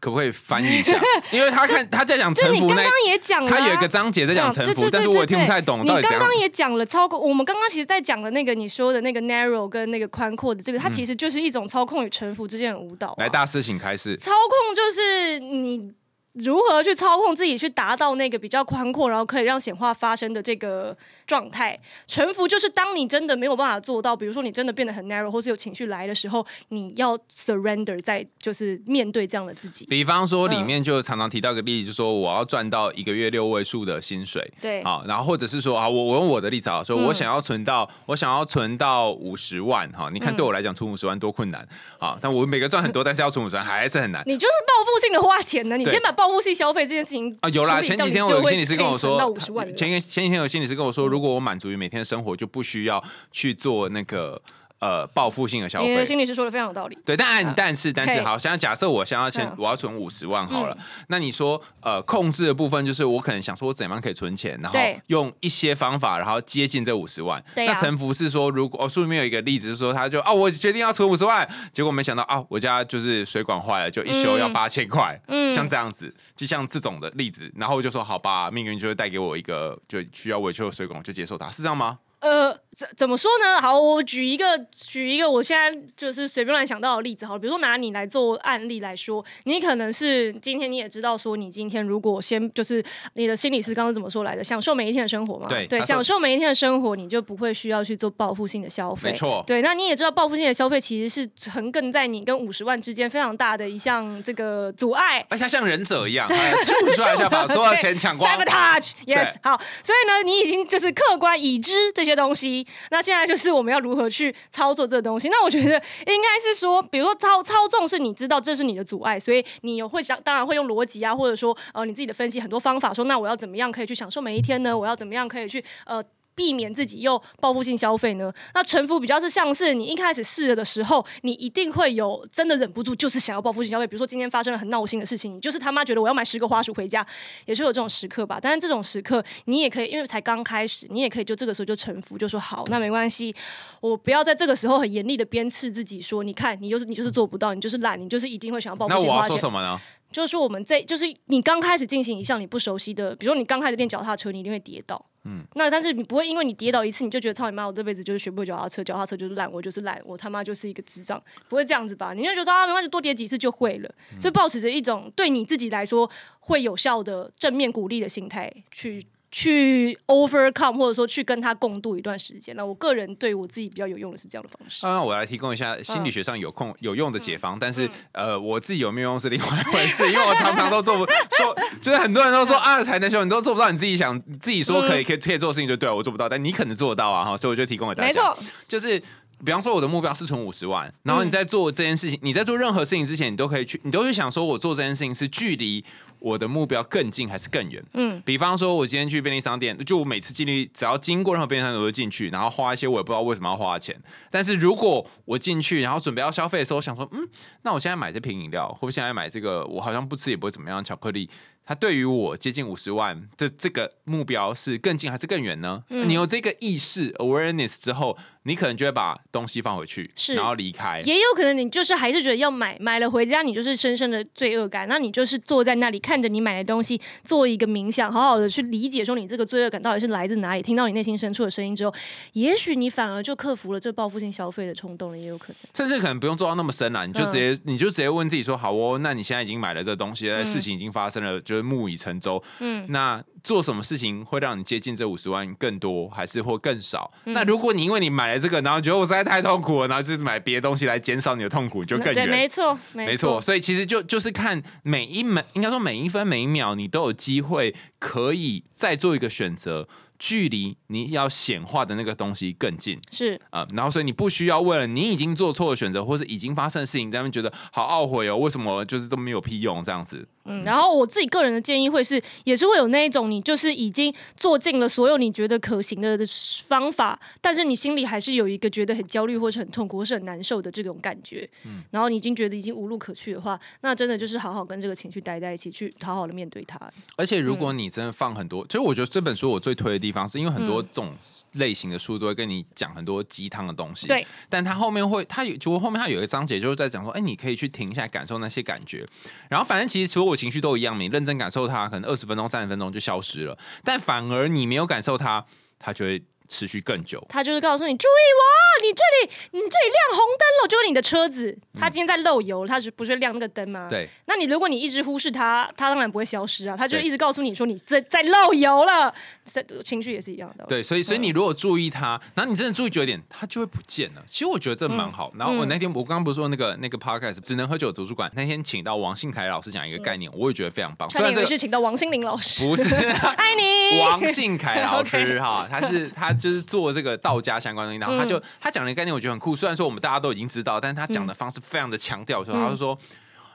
可不可以翻译一下？<laughs> 因为他看他在讲”这臣服那你刚刚，也讲了啊、他有一个章节在讲臣服，嗯对对但是我也听不太懂到底你刚刚。也讲了操控，我们刚刚其实在讲的那个你说的那个 narrow 跟那个宽阔的这个，它其实就是一种操控与臣服之间的舞蹈、啊。来，大师请开始。操控就是你如何去操控自己，去达到那个比较宽阔，然后可以让显化发生的这个状态。臣服就是当你真的没有办法做到，比如说你真的变得很 narrow，或是有情绪来的时候，你要 surrender，在就是面对这样的自己。比方说，里嗯面就常常提到一个例子，就说我要赚到一个月六位数的薪水，对，好，然后或者是说啊，我我用我的例子啊，说嗯我想要存到，我想要存到五十万，哈，你看对我来讲存五十万多困难啊，但我每个赚很多，但是要存五十万还是很难你就是报复性的花钱呢。你先把报复性消费这件事情啊。有啦，前几天我有心理师跟我说可以存到五十万，前一前几天有心理师跟我说，如果我满足于每天的生活，就不需要去做那个呃报复性的消费。你的。心理师说的非常有道理。对，但但是但是好，现在假设我想要先嗯。我要存五十万好了，那你说呃控制的部分就是我可能想说我怎样可以存钱，然后用一些方法，然后接近这五十万。那沉浮是说，如果哦书里面有一个例子是说，他就啊我决定要存五十万，结果没想到啊我家就是水管坏了，就一修要嗯八千块，嗯。像这样子，就像这种的例子，然后我就说好吧，命运就会带给我一个就需要维修的水管，我就接受它，是这样吗？呃，怎怎么说呢？好，我举一个举一个我现在就是随便乱想到的例子，好了，比如说拿你来做案例来说，你可能是今天你也知道说，你今天如果先就是你的心理师刚刚怎么说来的，享受每一天的生活嘛，对，对享受每一天的生活，你就不会需要去做报复性的消费，没错对，那你也知道报复性的消费其实是横亘在你跟五十万之间非常大的一项这个阻碍，而且他像忍者一样，<laughs> 出来一下把所有的钱抢光。<laughs> Sabotage，yes，对好，所以呢，你已经就是客观已知这些东西，那现在就是我们要如何去操作这个东西。那我觉得应该是说，比如说操操纵是你知道这是你的阻碍，所以你有会想，当然会用逻辑啊，或者说呃你自己的分析很多方法，说那我要怎么样可以去享受每一天呢？我要怎么样可以去呃。避免自己又报复性消费呢？那臣服比较是像是你一开始试了的时候，你一定会有真的忍不住，就是想要报复性消费。比如说今天发生了很闹心的事情，你就是他妈觉得我要买十个花束回家，也是有这种时刻吧。但是这种时刻，你也可以，因为才刚开始，你也可以就这个时候就臣服，就说好，那没关系，我不要在这个时候很严厉的鞭笞自己，说你看你就是你就是做不到，你就是懒，你就是一定会想要报复我要性花钱。说什么呢？就是说我们这就是你刚开始进行一项你不熟悉的，比如说你刚开始练脚踏车，你一定会跌倒。嗯，那但是你不会因为你跌倒一次，你就觉得操你妈，我这辈子就是学不会脚踏车，脚踏车就是烂，我就是烂，我他妈就是一个智障，不会这样子吧？你就觉得啊，没关系，多跌几次就会了，所以保持着一种对你自己来说会有效的正面鼓励的心态去。去 overcome 或者说去跟他共度一段时间，那我个人对我自己比较有用的是这样的方式。那我来提供一下心理学上有空有用的解方，但是呃，我自己有没有用是另外一回事，因为我常常都做不说，就是很多人都说啊，才能修，你都做不到，你自己想自己说可以可以可以做的事情就对了，我做不到，但你可能做得到啊哈，所以我就提供给大家。没错，就是。比方说，我的目标是存五十万，然后你在做这件事情，你在做任何事情之前，你都可以去，你都会想说，我做这件事情是距离我的目标更近还是更远？嗯，比方说，我今天去便利商店，就我每次进去，只要经过任何便利商店，我就进去，然后花一些我也不知道为什么要花的钱。但是如果我进去，然后准备要消费的时候，我想说，嗯，那我现在买这瓶饮料，或者现在买这个，我好像不吃也不会怎么样，巧克力。它对于我接近五十万的这个目标是更近还是更远呢？嗯你有这个意识 awareness 之后，你可能就会把东西放回去，是然后离开。也有可能你就是还是觉得要买，买了回家你就是深深的罪恶感，那你就是坐在那里看着你买的东西，做一个冥想，好好的去理解说你这个罪恶感到底是来自哪里，听到你内心深处的声音之后，也许你反而就克服了这报复性消费的冲动了，也有可能。甚至可能不用做到那么深了，你就直接、你就直接问自己说：好哦，那你现在已经买了这东西，事情已经发生了，就是木已成舟。嗯，那做什么事情会让你接近这五十万更多，还是或更少？那如果你因为你买了这个，然后觉得我实在太痛苦了，然后就是买别的东西来减少你的痛苦，就更，远。没错，没没错，所以其实就就是看每一每应该说每一分每一秒，你都有机会可以再做一个选择，距离你要显化的那个东西更近是啊、然后所以你不需要为了你已经做错的选择，或是已经发生的事情，在那边觉得好懊悔哦，为什么就是都没有屁用这样子。嗯，然后我自己个人的建议会是，也是会有那一种，你就是已经做尽了所有你觉得可行的方法，但是你心里还是有一个觉得很焦虑或者很痛苦或是很难受的这种感觉，嗯，然后你已经觉得已经无路可去的话，那真的就是好好跟这个情绪待在一起，去好好的面对它。而且如果你真的放很多，其实我觉得这本书我最推的地方，是因为很多这种类型的书都会跟你讲很多鸡汤的东西，对，但他后面会，他有就后面他有一个章节就是在讲说，哎，你可以去停下来感受那些感觉，然后反正其实所情绪都一样，你认真感受它，可能二十分钟、三十分钟就消失了，但反而你没有感受它，它就会。持续更久，他就是告诉你注意我，你这里你这里亮红灯了，就是你的车子，它今天在漏油，它是不是亮那个灯吗？对，那你如果你一直忽视它，它当然不会消失啊，他就一直告诉你说你在在漏油了，这情绪也是一样的。对，所以所以你如果注意它，然后你真的注意久一点，它就会不见了。其实我觉得这蛮好。然后我那天我刚刚不是说那个那个 podcast 只能喝酒图书馆那天请到王信凯老师讲一个概念，我也觉得非常棒。虽然这是请到王心凌老师，不是 <laughs> 爱你王信凯老师哈，他是他就是做这个。道家相关东西，然后他就他讲的概念，我觉得很酷。虽然说我们大家都已经知道，但是他讲的方式非常的强调，说他就说，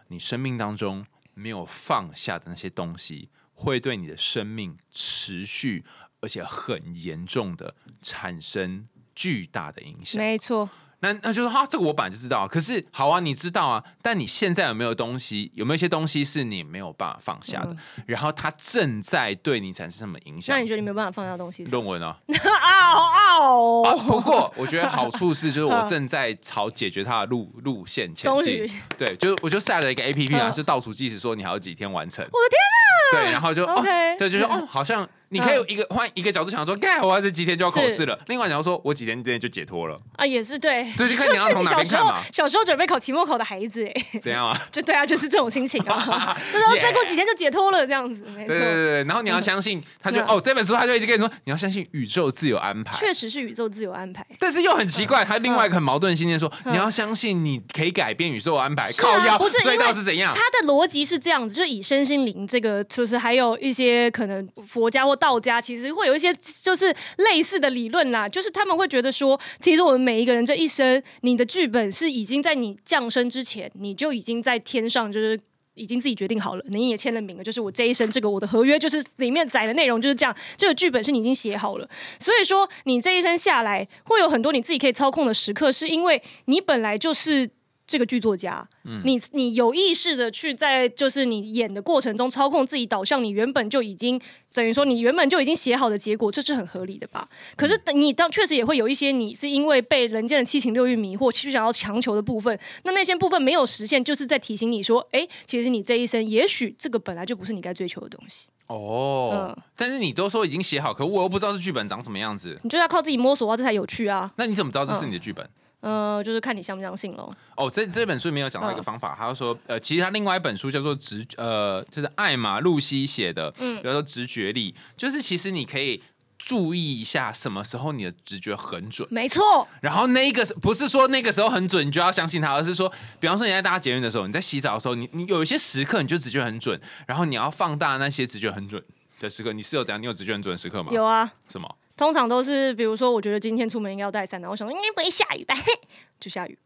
你生命当中没有放下的那些东西，会对你的生命持续而且很严重的产生巨大的影响。没错。那那就是哈，这个我本来就知道。可是好啊，你知道啊，但你现在有没有东西？有没有一些东西是你没有办法放下的？然后它正在对你产生什么影响？那你觉得你没有办法放下东西？论文啊？<laughs> 啊哦！不过我觉得好处是，就是我正在朝解决它的路路线前进。对，就是我就下了一个 A P P 啊，就倒数计时，说你还有几天完成。我的天哪！对，然后就 OK，对，就是哦，好像。你可以一个换一个角度想说，盖我这几天就要考试了。另外，你要说我几天之内就解脱了啊，也是对。这就是看你要从哪边看嘛。小时候准备考期末考的孩子，哎，怎样啊？<laughs> 就对啊，就是这种心情啊。<laughs> 就说再过几天就解脱了，这样子。对对对，然后你要相信，他就哦，这本书他就一直跟你说，你要相信宇宙自有安排。确实是宇宙自有安排，但是又很奇怪，他另外一个很矛盾信念说，你要相信你可以改变宇宙安排。靠腰不是隧道是怎样？他的逻辑是这样子，就以身心灵这个，就是还有一些可能佛家或道家，其实。会有一些就是类似的理论啦，就是他们会觉得说，其实我们每一个人这一生，你的剧本是已经在你降生之前，你就已经在天上，就是已经自己决定好了，你也签了名了，就是我这一生这个我的合约就是里面载的内容就是这样，这个剧本是你已经写好了，所以说你这一生下来会有很多你自己可以操控的时刻，是因为你本来就是。这个剧作家，嗯你你有意识的去在就是你演的过程中操控自己导向，你原本就已经等于说你原本就已经写好的结果，这是很合理的吧？可是你当确实也会有一些你是因为被人间的七情六欲迷惑，其实想要强求的部分，那那些部分没有实现，就是在提醒你说，哎，其实你这一生也许这个本来就不是你该追求的东西。哦，但是你都说已经写好，可我又不知道这剧本长什么样子，你就要靠自己摸索啊，这才有趣啊。那你怎么知道这是你的剧本？呃，就是看你相不相信喽。哦，这这本书里面有讲到一个方法，他说，呃，其实他另外一本书叫做直，呃，就是艾玛露西写的，嗯，比如说直觉力，就是其实你可以注意一下什么时候你的直觉很准，没错。然后那个不是说那个时候很准，你就要相信他，而是说，比方说你在大家捷运的时候，你在洗澡的时候，你你有一些时刻你就直觉很准，然后你要放大那些直觉很准的时刻。你是有怎样？你有直觉很准的时刻吗？有啊。什么？通常都是，比如说，我觉得今天出门应该要带伞的，我想说应该不会下雨吧，<laughs> 就下雨。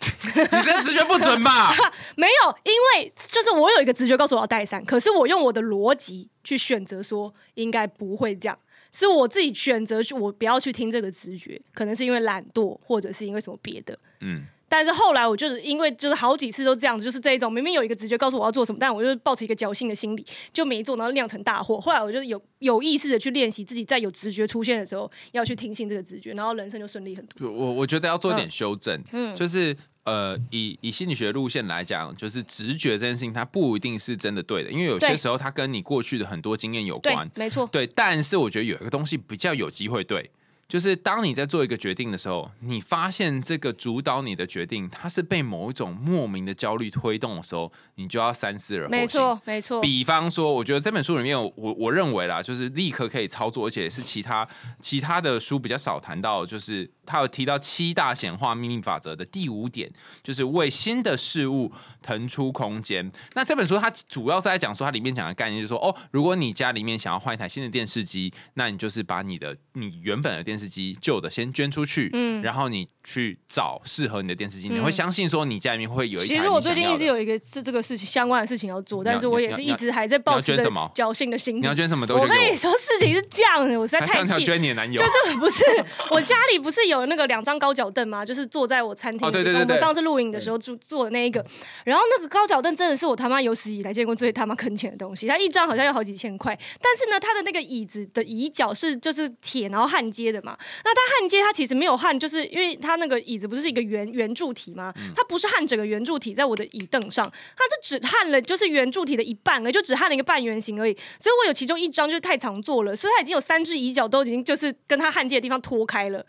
你这直觉不准吧？<laughs> 没有，因为就是我有一个直觉告诉我要带伞，可是我用我的逻辑去选择说应该不会这样，是我自己选择去，我不要去听这个直觉，可能是因为懒惰，或者是因为什么别的，嗯。但是后来我就是因为就是好几次都这样子，就是这一种明明有一个直觉告诉我要做什么，但我就是抱持一个侥幸的心理就没做，然后酿成大祸。后来我就有有意识的去练习自己，在有直觉出现的时候要去听信这个直觉，然后人生就顺利很多。我我觉得要做一点修正，嗯，就是呃，以以心理学路线来讲，就是直觉这件事情它不一定是真的对的，因为有些时候它跟你过去的很多经验有关，没错，对。但是我觉得有一个东西比较有机会对。就是当你在做一个决定的时候，你发现这个主导你的决定，它是被某一种莫名的焦虑推动的时候，你就要三思而后行。没错，没错。比方说，我觉得这本书里面，我我认为啦，就是立刻可以操作，而且是其他其他的书比较少谈到，就是。他有提到七大显化秘密法则的第五点，就是为新的事物腾出空间。那这本书它主要是在讲说，它里面讲的概念就是说，哦，如果你家里面想要换一台新的电视机，那你就是把你的你原本的电视机旧的先捐出去，嗯，然后你去找适合你的电视机，你会相信说你家里面会有一台。其实我最近一直有一个是这个事情相关的事情要做，但是我也是一直还在抱着侥幸的心。你要捐什么？我跟你说，事情是这样的，我实在太气。捐你的男友？就是不是我家里不是有那个两张高脚凳嘛？就是坐在我餐厅，对对对，我们上次录影的时候坐坐的那一个。然后那个高脚凳真的是我他妈有史以来见过最他妈坑钱的东西，它一张好像要好几千块。但是呢，它的那个椅子的椅脚是就是铁，然后焊接的嘛。那它焊接它其实没有焊，就是因为它那个椅子不是一个圆圆柱体吗？它不是焊整个圆柱体在我的椅凳上，它就只焊了就是圆柱体的一半，而就只焊了一个半圆形而已。所以我有其中一张就是太常坐了，所以它已经有三只椅脚都已经就是跟它焊接的地方脱开了。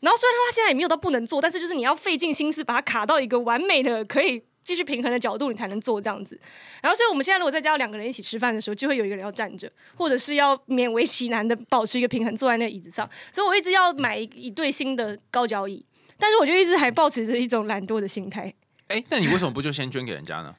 然后虽然他现在也没有到不能坐，但是就是你要费尽心思把它卡到一个完美的可以。继续平衡的角度，你才能做这样子。然后，所以我们现在如果在家两个人一起吃饭的时候，就会有一个人要站着，或者是要勉为其难的保持一个平衡，坐在那个椅子上。所以我一直要买一对新的高脚椅，但是我就一直还保持着一种懒惰的心态。哎，那你为什么不就先捐给人家呢？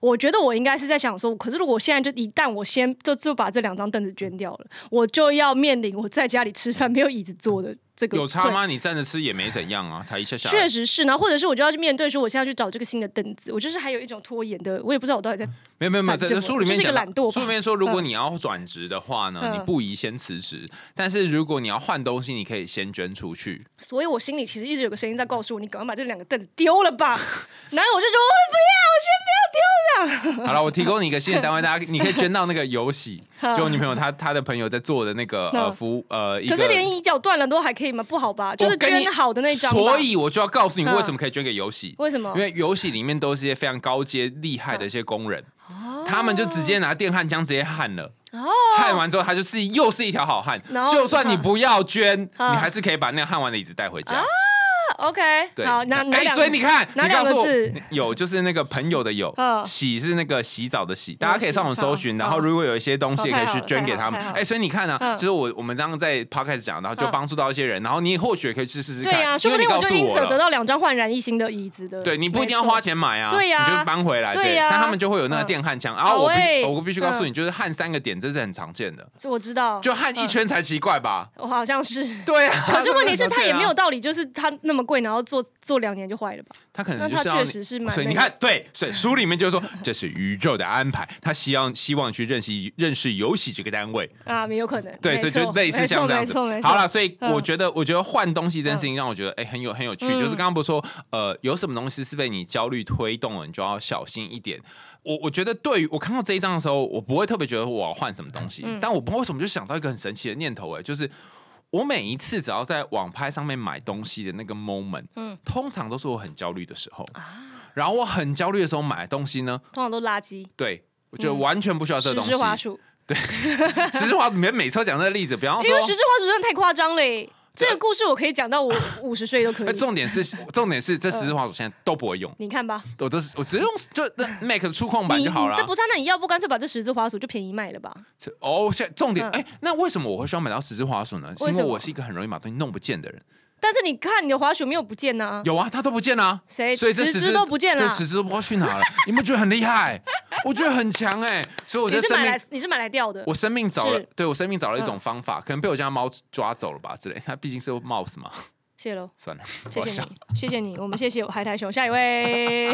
我觉得我应该是在想说，可是如果我现在就一旦我先就就把这两张凳子捐掉了，我就要面临我在家里吃饭没有椅子坐的。这个有差吗？你站着吃也没怎样啊，才一下下。确实是，然后或者是我就要去面对说，我现在去找这个新的凳子，我就是还有一种拖延的，我也不知道我到底在。没有没有没有，在书里面讲，书里面说，如果你要转职的话呢，你不宜先辞职，但是如果你要换东西，你可以先捐出去。所以我心里其实一直有个声音在告诉我，你赶快把这两个凳子丢了吧。<laughs> 然后我就说，我不要，我先不要丢这样。好了，我提供你一个新的单位，大家你可以捐到那个游戏，<laughs> 就我女朋友她她的朋友在做的那个呃服呃，可是连椅脚断了都还可以吗？不好吧？就是捐好的那张，所以我就要告诉你为什么可以捐给游戏？为什么？因为游戏里面都是一些非常高阶厉害的一些工人，他们就直接拿电焊枪直接焊了，焊完之后，他就是又是一条好汉。就算你不要捐，你还是可以把那个焊完的椅子带回家。OK，好，哪哪所以你看，哪两个字？有就是那个朋友的有，洗是那个洗澡的洗，大家可以上网搜寻。然后如果有一些东西也可以去捐给他们。哎，所以你看呢，就是我我们这样在 Podcast 讲，然后就帮助到一些人，然后你或许可以去试试看。对呀，说不定我就因此得到两张焕然一新的椅子的。对你不一定要花钱买啊，对呀，你就搬回来。对呀，但他们就会有那个电焊枪。然后我必我必须告诉你，就是焊三个点，这是很常见的。这我知道，就焊一圈才奇怪吧？我好像是。对啊，可是问题是，他也没有道理，就是他那么贵，然后做。做两年就坏了吧？他可能就是确实是蛮。所以你看，对，所以书里面就是说，这是宇宙的安排。他希望希望去认识认识游戏这个单位啊，没有可能。对，所以就类似像这样子。好了，所以我觉得，我觉得换东西这件事情让我觉得，哎，很有很有趣。就是刚刚不是说，呃，有什么东西是被你焦虑推动了，你就要小心一点。我我觉得，对于我看到这一章的时候，我不会特别觉得我要换什么东西，但我不知道为什么就想到一个很神奇的念头，哎，就是。我每一次只要在网拍上面买东西的那个 moment，嗯，通常都是我很焦虑的时候啊。然后我很焦虑的时候买东西呢，通常都垃圾。对，我觉得完全不需要这东西。十之花束，对，十之花你们每次讲这个例子，比方说，因为十之花束真的太夸张嘞。这个故事我可以讲到我 <laughs> 五十岁都可以。重点是，重点是这十字滑鼠现在都不会用。你看吧，我都是我只用就那 <laughs> Mac 的触控板就好了。这不差，那你要不干脆把这十字滑鼠就便宜卖了吧？哦，现重点哎，那为什么我会需要买到十字滑鼠呢？是因为我是一个很容易把东西弄不见的人。但是你看你的滑鼠没有不见呢？有啊，它都不见了。谁？所以这十只都不见了。对，十只都不知道去哪了。你们觉得很厉害？<laughs> 我觉得很强哎。所以我觉得生命，你是买来钓的。我生命找了，对我生命找了一种方法，可能被我家猫抓走了吧之类。它毕竟是 mouse 嘛。谢喽，算了，谢谢你，谢谢你，我们谢谢海苔熊，下一位。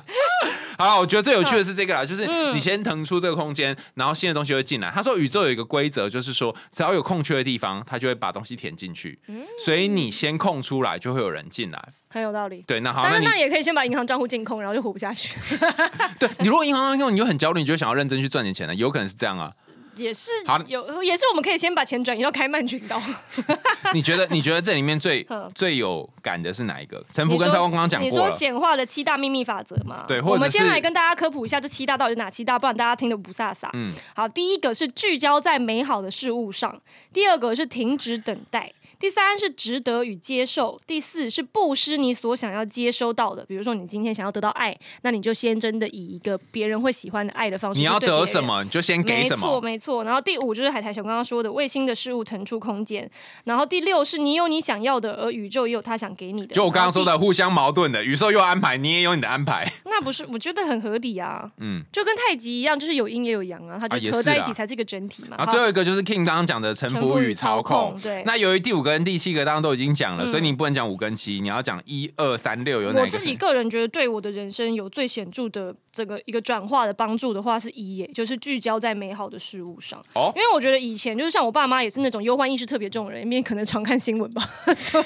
<laughs> 好了，我觉得最有趣的是这个啦，就是你先腾出这个空间，然后新的东西会进来。他说宇宙有一个规则，就是说只要有空缺的地方，他就会把东西填进去。所以你先空出来，就会有人进来，很有道理。对，那好，那那也可以先把银行账户净空，然后就活不下去。<laughs> 对你如果银行账户你就很焦虑，你就想要认真去赚点钱了，有可能是这样啊。也是有，也是我们可以先把钱转移到开曼群岛。<laughs> 你觉得？你觉得这里面最最有感的是哪一个？陈福跟赵光刚刚讲过，你说显化的七大秘密法则嘛？对，我们先来跟大家科普一下这七大到底是哪七大，不然大家听得不飒飒。嗯，好，第一个是聚焦在美好的事物上，第二个是停止等待。第三是值得与接受，第四是布施你所想要接收到的。比如说，你今天想要得到爱，那你就先真的以一个别人会喜欢的爱的方式。你要得什么，你就先给什么。没错，没错。然后第五就是海苔熊刚刚说的，为新的事物腾出空间。然后第六是你有你想要的，而宇宙也有他想给你的。就我刚刚说的，互相矛盾的，宇宙又安排，你也有你的安排。那不是我觉得很合理啊，嗯，就跟太极一样，就是有阴也有阳啊，它就合在一起才是一个整体嘛。然后最后一个就是 King 刚刚讲的臣服与操控。对。那由于第五个跟第七个刚刚都已经讲了，嗯所以你不能讲五跟七，你要讲一二三六有哪我？自己个人觉得对我的人生有最显著的这个一个转化的帮助的话是一耶，就是聚焦在美好的事物上。哦因为我觉得以前就是像我爸妈也是那种忧患意识特别重的人，因为可能常看新闻吧，<laughs> 所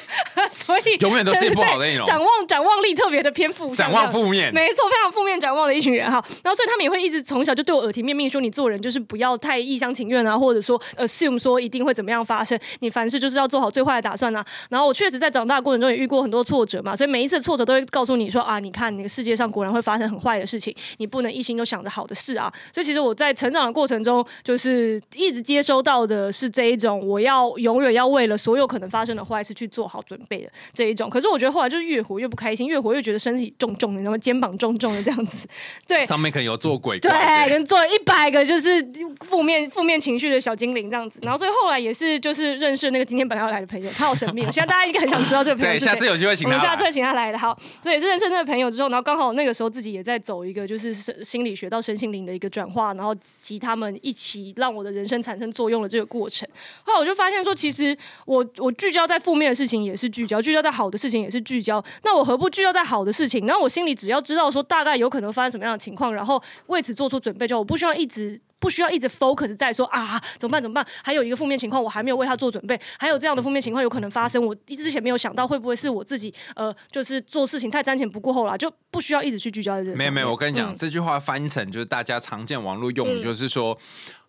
所以永远都是不好的内容展望展望力特别的偏负向，展望负面。没错，非常负面展望的一群人哈。然后所以他们也会一直从小就对我耳提面命说，你做人就是不要太一厢情愿啊，或者说 assume 说一定会怎么样发生，你凡事就是要做好最坏的打算啊。然后我确实在长大的过程中也遇过很多挫折嘛，所以每一次挫折都会告诉你说啊，你看那个世界上果然会发生很坏的事情，你不能一心都想着好的事啊。所以其实我在成长的过程中，就是一直接收到的是这一种，我要永远要为了所有可能发生的坏事去做好准备的这一种。可是我觉得后来就是越活越不开心，越活越觉得身体重重的，然后肩膀重重的这样子。对，上面可能有做鬼对，怪，跟做一百个就是负面负面情绪的小精灵这样子，然后所以后来也是就是认识那个今天本来要来的朋友，他好神秘哦，<laughs> 现在大家应该很想知道这个朋友对，是谁。下次有机会请他。我们下次会请他来的。好，所以也是认识那个朋友之后，然后刚好那个时候自己也在走一个就是身心理学到身心灵的一个转化，然后及他们一起让我的人生产生作用的这个过程。后来我就发现说，其实我我聚焦在负面的事情也是聚焦，聚焦在好的事情也是聚焦。那我何不聚焦在好的事情？然后我心里只要知道说大概有可能发生什么样的情况，然后为此做出准备就好。我不需要一直。不需要一直 focus 在说啊怎么办怎么办？还有一个负面情况我还没有为他做准备，还有这样的负面情况有可能发生，我之前没有想到会不会是我自己呃就是做事情太瞻前不顾后了，就不需要一直去聚焦在这。没有没有，我跟你讲，嗯这句话翻成就是大家常见网络用语，嗯就是说。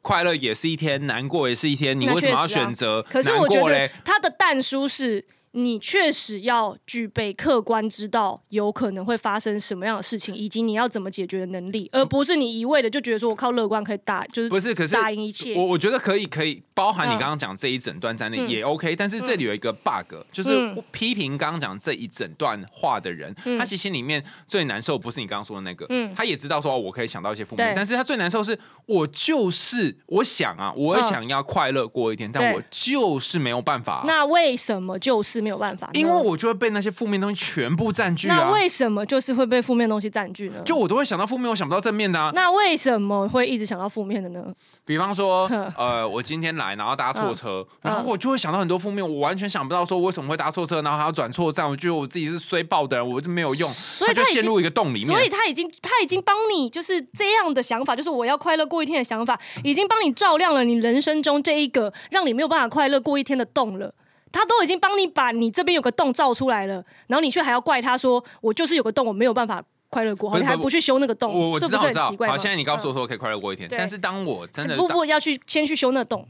快乐也是一天，难过也是一天。你那为什么要选择可是难我觉得？他的淡书是。你确实要具备客观知道有可能会发生什么样的事情，以及你要怎么解决的能力，而不是你一味的就觉得说我靠乐观可以打，就是不是，可是打赢一切。我我觉得可以，可以包含你嗯刚刚讲这一整段在内嗯也 OK，但是这里有一个 bug，就是嗯批评刚刚讲这一整段话的人，嗯他其实心里面最难受不是你刚刚说的那个嗯，他也知道说哦我可以想到一些负面，但是他最难受是我就是我想啊，我想要快乐过一天，但我就是没有办法啊，那为什么就是没有办法？因为我就会被那些负面东西全部占据那啊。为什么就是会被负面东西占据呢？就我都会想到负面，我想不到正面的啊。那为什么会一直想到负面的呢？比方说，呃，我今天来，然后搭错车，嗯然后我就会想到很多负面，我完全想不到说为什么会搭错车，然后还要转错站，我觉得我自己是衰爆的人，我就没有用，所以他已经陷入一个洞里面所以。他已经他已经帮你就是这样的想法，就是我要快乐过一天的想法，已经帮你照亮了你人生中这一个让你没有办法快乐过一天的洞了。他都已经帮你把你这边有个洞造出来了，然后你却还要怪他说我就是有个洞，我没有办法快乐过，你还不去修那个洞，我我这不知道，我知道是很奇怪。好，现在你告诉我嗯说我可以快乐过一天，对但是当我真的不不要去先去修那洞。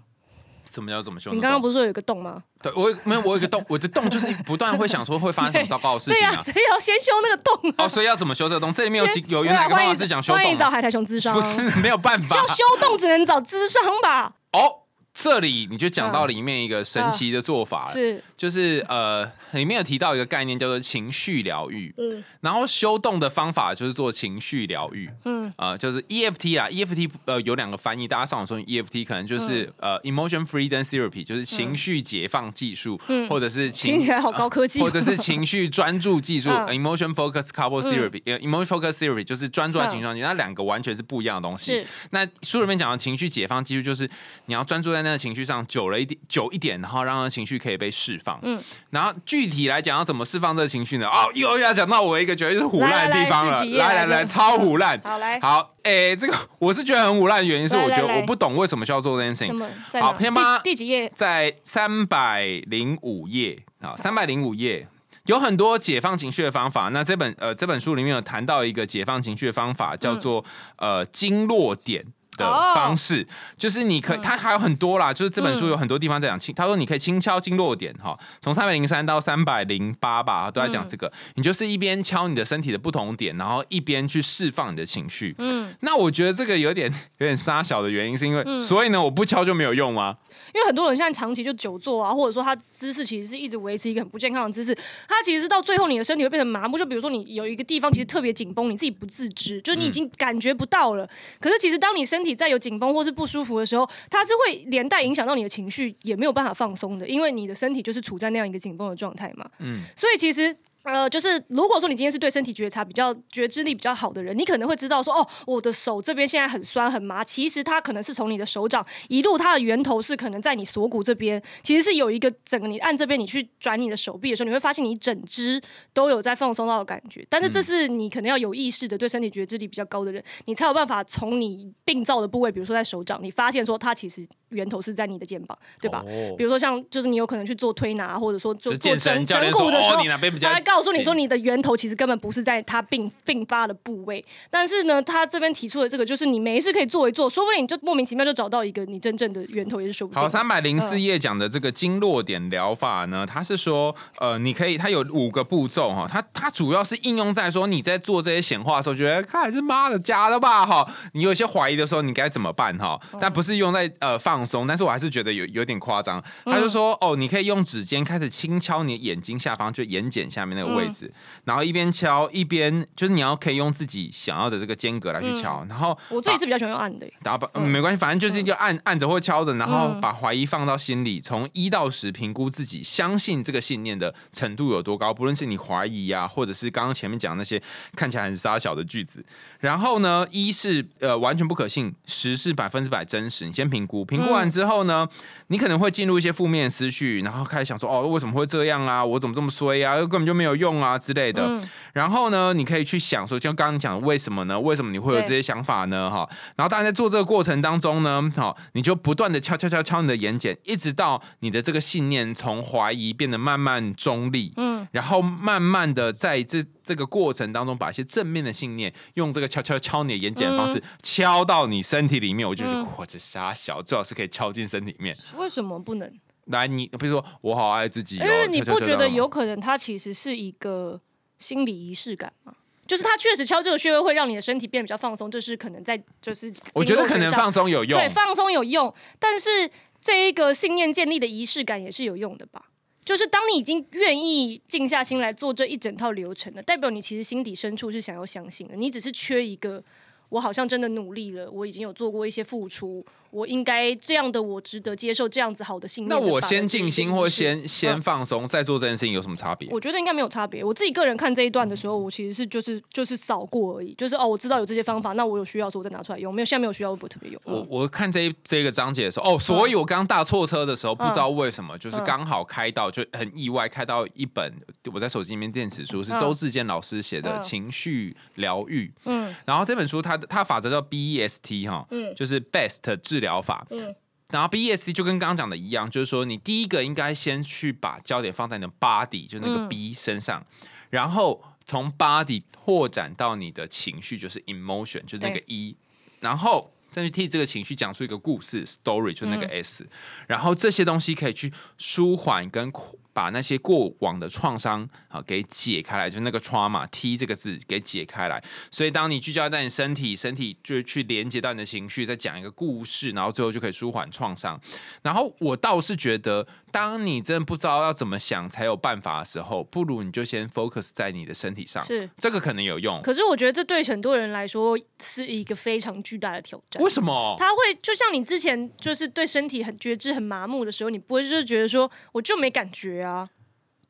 什么叫怎么修？你刚刚不是说有一个洞吗？对我没有，我有个洞，<laughs> 我的洞就是不断会想说会发生什么糟糕的事对呀、情啊。所以要先修那个洞啊。哦，所以要怎么修这个洞？这里面有有有哪个方法是讲修洞吗？欢迎找海苔熊智商，不是没有办法要修洞只能找智商吧？哦。这里你就讲到里面一个神奇的做法了，是，就是呃，里面有提到一个概念叫做情绪疗愈，嗯。然后修动的方法就是做情绪疗愈，嗯。呃，就是 EFT 啊，EFT 呃有两个翻译，大家上网搜 EFT 可能就是、嗯。呃 Emotion Freedom Therapy，就是情绪解放技术，嗯。或者是情听起来好高科技。哦或者是情绪专注技术、<laughs> 嗯。Emotion Focus Couple Therapy，、呃 Emotion Focus Therapy 就是专注在情绪上，那两个完全是不一样的东西。是。那书里面讲的情绪解放技术，就是你要专注在那个情绪上久了一点，久一点，然后让那个情绪可以被释放。嗯嗯，然后具体来讲，要怎么释放这个情绪呢？哦，又要讲到我一个觉得是胡烂的地方了。来来来超胡烂。好来，好，诶，这个我是觉得很胡烂的原因是，我觉得我不懂为什么需要做这件事情。好先帮他第第几页？在三百零五页啊，三百零五页有很多解放情绪的方法。那这本呃这本书里面有谈到一个解放情绪的方法，叫做、呃经络点。的哦方式就是你可以，它还有很多啦，就是这本书有很多地方在讲轻，他说你可以轻敲经络点哈，从三百零三到三百零八吧，都在讲这个。你就是一边敲你的身体的不同点，然后一边去释放你的情绪。嗯，那我觉得这个有点有点撒小的原因，是因为、所以呢，我不敲就没有用吗？因为很多人现在长期就久坐啊，或者说他姿势其实是一直维持一个很不健康的姿势，他其实是到最后你的身体会变成麻木。就比如说你有一个地方其实特别紧绷，你自己不自知，就是你已经感觉不到了。可是其实当你身身体在有紧绷或是不舒服的时候，它是会连带影响到你的情绪，也没有办法放松的，因为你的身体就是处在那样一个紧绷的状态嘛。嗯，所以其实。呃，就是如果说你今天是对身体觉察比较觉知力比较好的人，你可能会知道说，哦，我的手这边现在很酸很麻，其实它可能是从你的手掌一路，它的源头是可能在你锁骨这边，其实是有一个整个你按这边你去转你的手臂的时候，你会发现你整只都有在放松到的感觉。但是这是你可能要有意识的对身体觉知力比较高的人，你才有办法从你病灶的部位，比如说在手掌，你发现说它其实源头是在你的肩膀，对吧？比如说像就是你有可能去做推拿，或者说做健身整骨的时候，他告诉你说你的源头其实根本不是在它并并发的部位，但是呢，他这边提出的这个就是你没事可以做一做，说不定你就莫名其妙就找到一个你真正的源头也是说不定。好，三百零四页讲的这个经络点疗法呢，它是说呃，你可以它有五个步骤哈，它它主要是应用在说你在做这些显化的时候，觉得看是妈的假的吧哈，你有一些怀疑的时候，你该怎么办哈？但不是用在呃放松，但是我还是觉得有有点夸张。他就说哦，你可以用指尖开始轻敲你眼睛下方，就眼睑下面那个位置。然后一边敲一边，就是你要可以用自己想要的这个间隔来去敲。然后我自己是比较喜欢用按的，然后把没关系，反正就是就按按着或敲着，然后把怀疑放到心里，从一到十评估自己相信这个信念的程度有多高。不论是你怀疑啊，或者是刚刚前面讲那些看起来很沙小的句子。然后呢，一是呃完全不可信，十是百分之百真实。你先评估，评估完之后呢，你可能会进入一些负面思绪，然后开始想说哦，为什么会这样啊？我怎么这么衰啊？根本就没有用啊之类的。然后呢，你可以去想说，就刚刚讲为什么呢？为什么你会有这些想法呢？哈，然后大家在做这个过程当中呢，哈，你就不断的敲敲敲敲你的眼睑，一直到你的这个信念从怀疑变得慢慢中立，嗯，然后慢慢的在这这个过程当中，把一些正面的信念用这个敲敲敲你的眼睑的方式敲到你身体里面。我就是我这傻小，最好是可以敲进身体里面。为什么不能？来，你比如说我好爱自己，因为你不觉得有可能它其实是一个。心理仪式感吗，就是它确实敲这个穴位会让你的身体变得比较放松，这是可能在就是我觉得可能放松有用，对，放松有用，但是这一个信念建立的仪式感也是有用的吧？就是当你已经愿意静下心来做这一整套流程了，代表你其实心底深处是想要相信的，你只是缺一个，我好像真的努力了，我已经有做过一些付出。我应该这样的，我值得接受这样子好的信念。那我先静心或先先放松，再做这件事情有什么差别？我觉得应该没有差别。我自己个人看这一段的时候，我其实是就是就是扫过而已，就是哦，我知道有这些方法，那我有需要的时候我再拿出来用。没有，现在没有需要，我不特别用。我我看这这个章节的时候，哦，所以我刚搭错车的时候，不知道为什么，就是刚好开到，就很意外开到一本我在手机里面电子书，是周志健老师写的情绪疗愈。嗯，然后这本书它它法则叫 B E S T 哈，嗯，就是 Best 治。疗法，嗯，然后 BEST 就跟刚刚讲的一样，就是说你第一个应该先去把焦点放在你的 body，就那个 B 身上，然后从 body 拓展到你的情绪，就是 emotion，就是那个 E，然后再去替这个情绪讲出一个故事 story，就那个 S，然后这些东西可以去舒缓跟。把那些过往的创伤啊给解开来，就那个 trauma T 这个字给解开来。所以当你聚焦在你身体，身体就去连接到你的情绪，再讲一个故事，然后最后就可以舒缓创伤。然后我倒是觉得，当你真的不知道要怎么想才有办法的时候，不如你就先 focus 在你的身体上，是这个可能有用。可是我觉得这对很多人来说是一个非常巨大的挑战。为什么？他会就像你之前就是对身体很觉知、很麻木的时候，你不会就是觉得说我就没感觉。啊，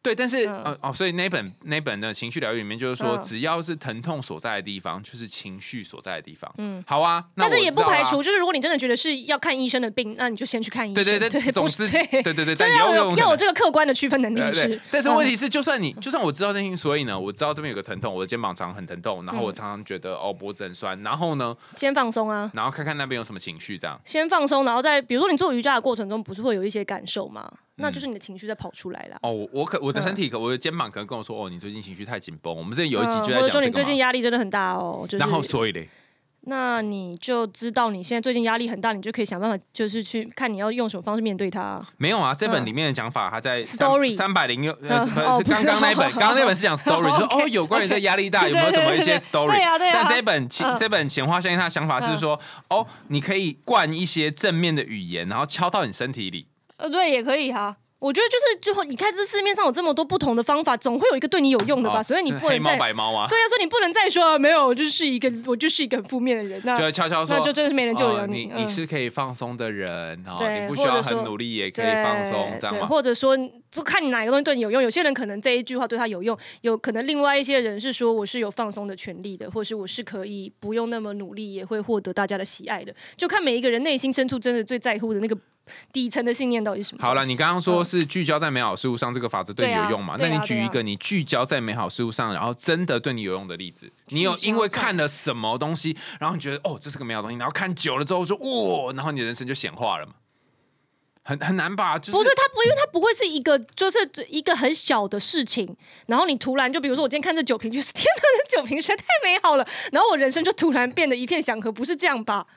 对，但是呃哦，所以那本那本的情绪疗愈里面就是说，只要是疼痛所在的地方，就是情绪所在的地方。嗯，好啊，但是也不排除，就是如果你真的觉得是要看医生的病，那你就先去看医生。对对对，总之对对对，但要有要有这个客观的区分能力是。但是问题是，就算你就算我知道这些，所以呢，我知道这边有个疼痛，我的肩膀常常很疼痛，然后我常常觉得哦脖子很酸，然后呢，先放松啊，然后看看那边有什么情绪，这样先放松，然后在比如说你做瑜伽的过程中，不是会有一些感受吗？那就是你的情绪在跑出来了。哦，我可我的身体可我的肩膀可能跟我说，哦，你最近情绪太紧绷。我们之前有一集就在讲说你最近压力真的很大哦。然后所以嘞，那你就知道你现在最近压力很大，你就可以想办法，就是去看你要用什么方式面对它。没有啊，这本里面的讲法，它在 story 三百零六，<laughs> 呃，是刚刚那本，刚刚那本是讲 <laughs> story，就说哦，有关于这压力大 <laughs> 有没有什么一些 story？对啊，对啊。但这本前这本钱花相信他的想法是说，哦，你可以灌一些正面的语言，然后敲到你身体里。呃，对，也可以哈。我觉得就是最后，你看这市面上有这么多不同的方法，总会有一个对你有用的吧？哦所以你不能再白猫啊，对啊，所以你不能再说没有，我就是一个我就是一个很负面的人，那就会悄悄说，那就真的是没人救你嗯你是可以放松的人，哦，对你不需要很努力也可以放松，这样？或者说不看你哪个东西对你有用，有些人可能这一句话对他有用，有可能另外一些人是说我是有放松的权利的，或是我是可以不用那么努力也会获得大家的喜爱的，就看每一个人内心深处真的最在乎的那个底层的信念到底是什么。好了，你刚刚说是聚焦在美好事物上，这个法则对你有用嘛？对啊那你举一个你聚焦在美好事物上，然后真的对你有用的例子。你有因为看了什么东西，然后你觉得哦这是个美好东西，然后看久了之后就哇，然后你的人生就显化了嘛？很很难吧？就是不是它不，因为它不会是一个，就是一个很小的事情，然后你突然就比如说我今天看这酒瓶，就是天哪，这酒瓶实在太美好了，然后我人生就突然变得一片祥和，不是这样吧？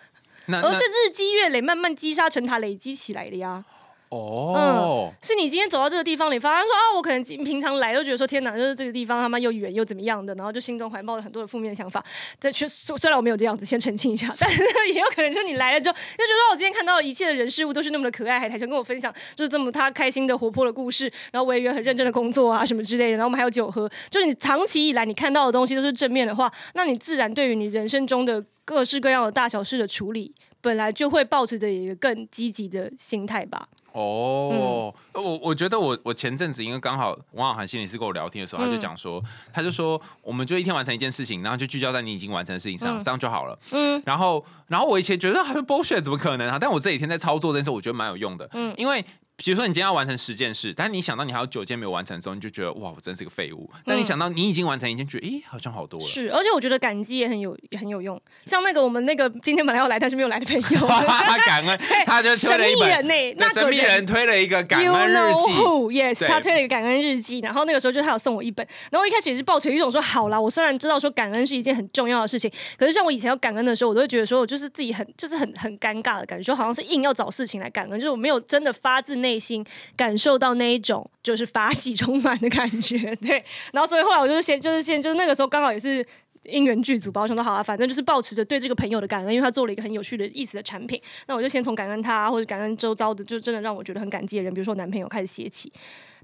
那而是日积月累，慢慢积沙成塔，累积起来的呀。哦，是你今天走到这个地方，你发现说啊，我可能平常来都觉得说天哪，就是这个地方他妈又远又怎么样的，然后就心中怀抱了很多的负面想法。这确虽虽然我没有这样子，先澄清一下，但是也有可能就你来了之后，就觉得哦我今天看到一切的人事物都是那么的可爱，还还想跟我分享，就是这么他开心的活泼的故事，然后我也很认真的工作啊什么之类的，然后我们还有酒喝，就是你长期以来你看到的东西都是正面的话，那你自然对于你人生中的各式各样的大小事的处理。本来就会保持着一个更积极的心态吧。哦，我我觉得我我前阵子因为刚好王小涵心理师跟我聊天的时候，他就讲说，他就说我们就一天完成一件事情，然后就聚焦在你已经完成的事情上，这样就好了。嗯，然后然后我以前觉得还是 bullshit，怎么可能啊？但我这几天在操作这件事，我觉得蛮有用的。嗯，因为。比如说你今天要完成十件事，但是你想到你还有九件没有完成的时候，你就觉得哇，我真是个废物。但你想到你已经完成一件，觉得诶，好像好多了。是，而且我觉得感激也很有也很有用。像那个我们那个今天本来要来但是没有来的朋友，他感恩，他就推神秘了一本，人呢、对，那神秘人推了一个感恩日 know 记。who？Yes，他推了一个感恩日记，然后那个时候就他有送我一本，然后我一开始也是抱持一种说好啦，我虽然知道说感恩是一件很重要的事情，可是像我以前要感恩的时候，我都会觉得说我就是自己很就是很很尴尬的感觉，就好像是硬要找事情来感恩，就是我没有真的发自内心感受到那一种就是法喜充满的感觉，对，然后所以后来我就先就是先就是那个时候刚好也是。因缘剧组吧，我想说好啊，反正就是保持着对这个朋友的感恩，因为他做了一个很有趣的意思的产品，那我就先从感恩他或者感恩周遭的，就真的让我觉得很感激的人，比如说男朋友开始写起，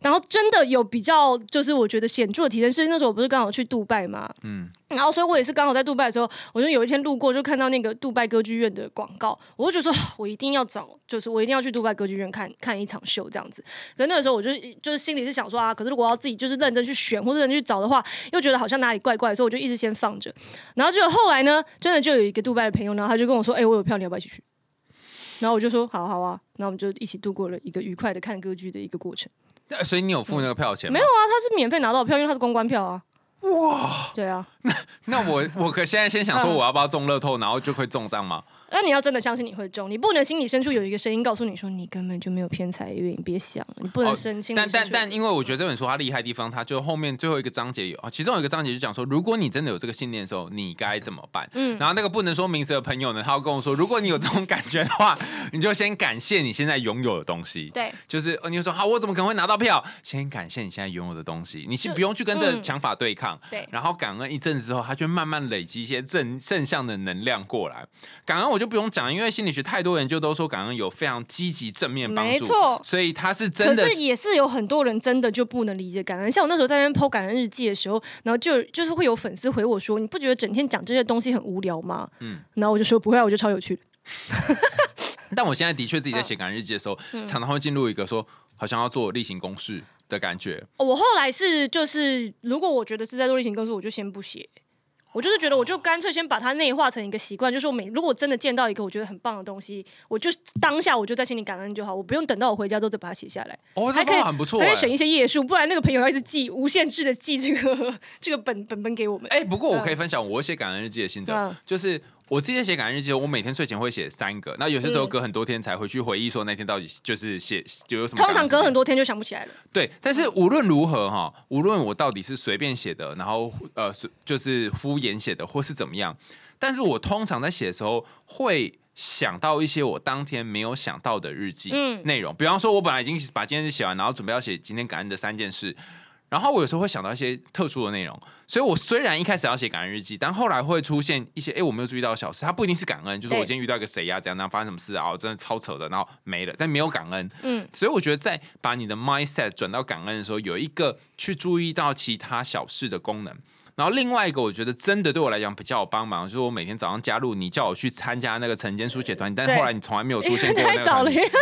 然后真的有比较，就是我觉得显著的提升是那时候我不是刚好去杜拜嘛，嗯，然后所以我也是刚好在杜拜的时候，我就有一天路过就看到那个杜拜歌剧院的广告，我就觉得说我一定要找，就是我一定要去杜拜歌剧院看看一场秀这样子。可是那个时候我就就是心里是想说啊，可是如果要自己就是认真去选或者认真去找的话，又觉得好像哪里怪怪的，所以我就一直先放着。然后结果后来呢，真的就有一个杜拜的朋友，然后他就跟我说：“哎、我有票，你要不要一起去？”然后我就说：“好好啊。”然后我们就一起度过了一个愉快的看歌剧的一个过程。呃所以你有付那个票钱吗？没有啊，他是免费拿到票，因为他是公关票啊。哇，对啊，<laughs> 那那我我可现在先想说，嗯我要不要中乐透，然后就会中这样吗？那你要真的相信你会中，你不能心里深处有一个声音告诉你说你根本就没有偏财运，别想了，你不能哦生气。但但但，因为我觉得这本书它厉害的地方，它就后面最后一个章节有啊，其中有一个章节就讲说，如果你真的有这个信念的时候，你该怎么办？嗯，然后那个不能说名字的朋友呢，他要跟我说，如果你有这种感觉的话，你就先感谢你现在拥有的东西。对，就是呃你就说好，我怎么可能会拿到票？先感谢你现在拥有的东西，你先不用去跟这个嗯想法对抗。对然后感恩一阵子之后，它就慢慢累积一些正正向的能量过来。感恩我就不用讲，因为心理学太多研究都说感恩有非常积极正面帮助，没错所以它是真的可是也是有很多人真的就不能理解感恩。像我那时候在那边剖感恩日记的时候，然后就就是会有粉丝回我说：“你不觉得整天讲这些东西很无聊吗？”嗯，然后我就说：“不会啊，我觉得超有趣。<laughs> 但我现在的确自己在写感恩日记的时候，嗯常常会进入一个说好像要做例行公事的感觉。哦我后来是就是，如果我觉得是在做例行公事，我就先不写。我就是觉得，我就干脆先把它内化成一个习惯，就是我每如果真的见到一个我觉得很棒的东西，我就当下我就在心里感恩就好，我不用等到我回家之后再把它写下来。哦，这还可以方法很不错哎、还可以省一些页数，不然那个朋友要一直记无限制的记这个 <laughs> 这个本本本给我们。哎、不过我可以分享我写感恩日记的心得，嗯就是我自己在写感恩日记，我每天睡前会写三个，那有些时候嗯隔很多天才回去回忆说那天到底就是写就有什么通。常隔很多天就想不起来了。对，但是无论如何哈，无论我到底是随便写的，然后呃就是敷衍写的，或是怎么样，但是我通常在写的时候会想到一些我当天没有想到的日记嗯内容，比方说我本来已经把今天写完，然后准备要写今天感恩的三件事。然后我有时候会想到一些特殊的内容，所以我虽然一开始要写感恩日记，但后来会出现一些哎我没有注意到的小事，它不一定是感恩，就是我今天遇到一个谁呀、怎样，然后发生什么事啊，我真的超扯的，然后没了，但没有感恩。嗯，所以我觉得在把你的 mindset 转到感恩的时候，有一个去注意到其他小事的功能。然后另外一个，我觉得真的对我来讲比较有帮忙，就是我每天早上加入你叫我去参加那个晨间书写团体，但对后来你从来没有出现过那太 <laughs> <laughs> 早了，个团体。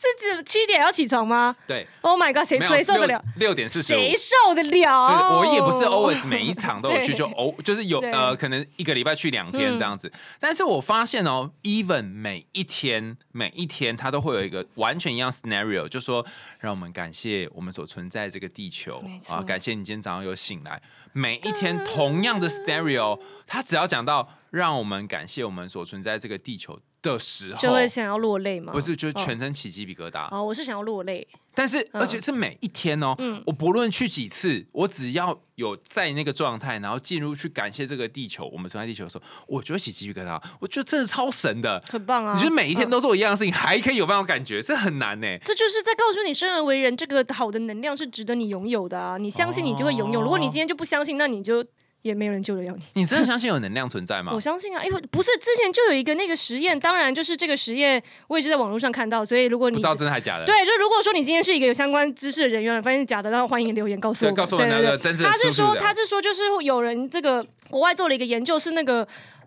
是指七点要起床吗对，？Oh my god，谁谁受得了？六六点四十五。谁受得了？对，我也不是 <laughs> always 每一场都有去，就偶就是有呃，可能一个礼拜去两天这样子。但是我发现哦，even 每一天每一天，它都会有一个完全一样 scenario，就说让我们感谢我们所存在这个地球啊，感谢你今天早上有醒来。每一天同样的 scenario，他只要讲到让我们感谢我们所存在这个地球的时候，就会想要落泪吗？不是就是全身起鸡皮疙瘩。哦，我是想要落泪。但是，嗯而且是每一天哦，嗯我不论去几次，我只要有在那个状态，然后进入去感谢这个地球，我们存在地球的时候，我就会起鸡皮疙瘩。我觉得真的超神的。很棒啊！你觉得每一天嗯都做一样的事情，还可以有办法感觉，这很难呢。这就是在告诉你，生而为人，这个好的能量是值得你拥有的啊！你相信，你就会拥有。哦如果你今天就不相信，那你就也没有人救得了你。你真的相信有能量存在吗 <laughs> 我？相信啊，因为不是之前就有一个那个实验，当然就是这个实验，我也是在网络上看到，所以如果你不知道真的还假的？对，就如果说你今天是一个有相关知识的人员，发现是假的，那欢迎留言告诉我。告诉我那个真实的他是说，他是说，就是有人这个国外做了一个研究，是那个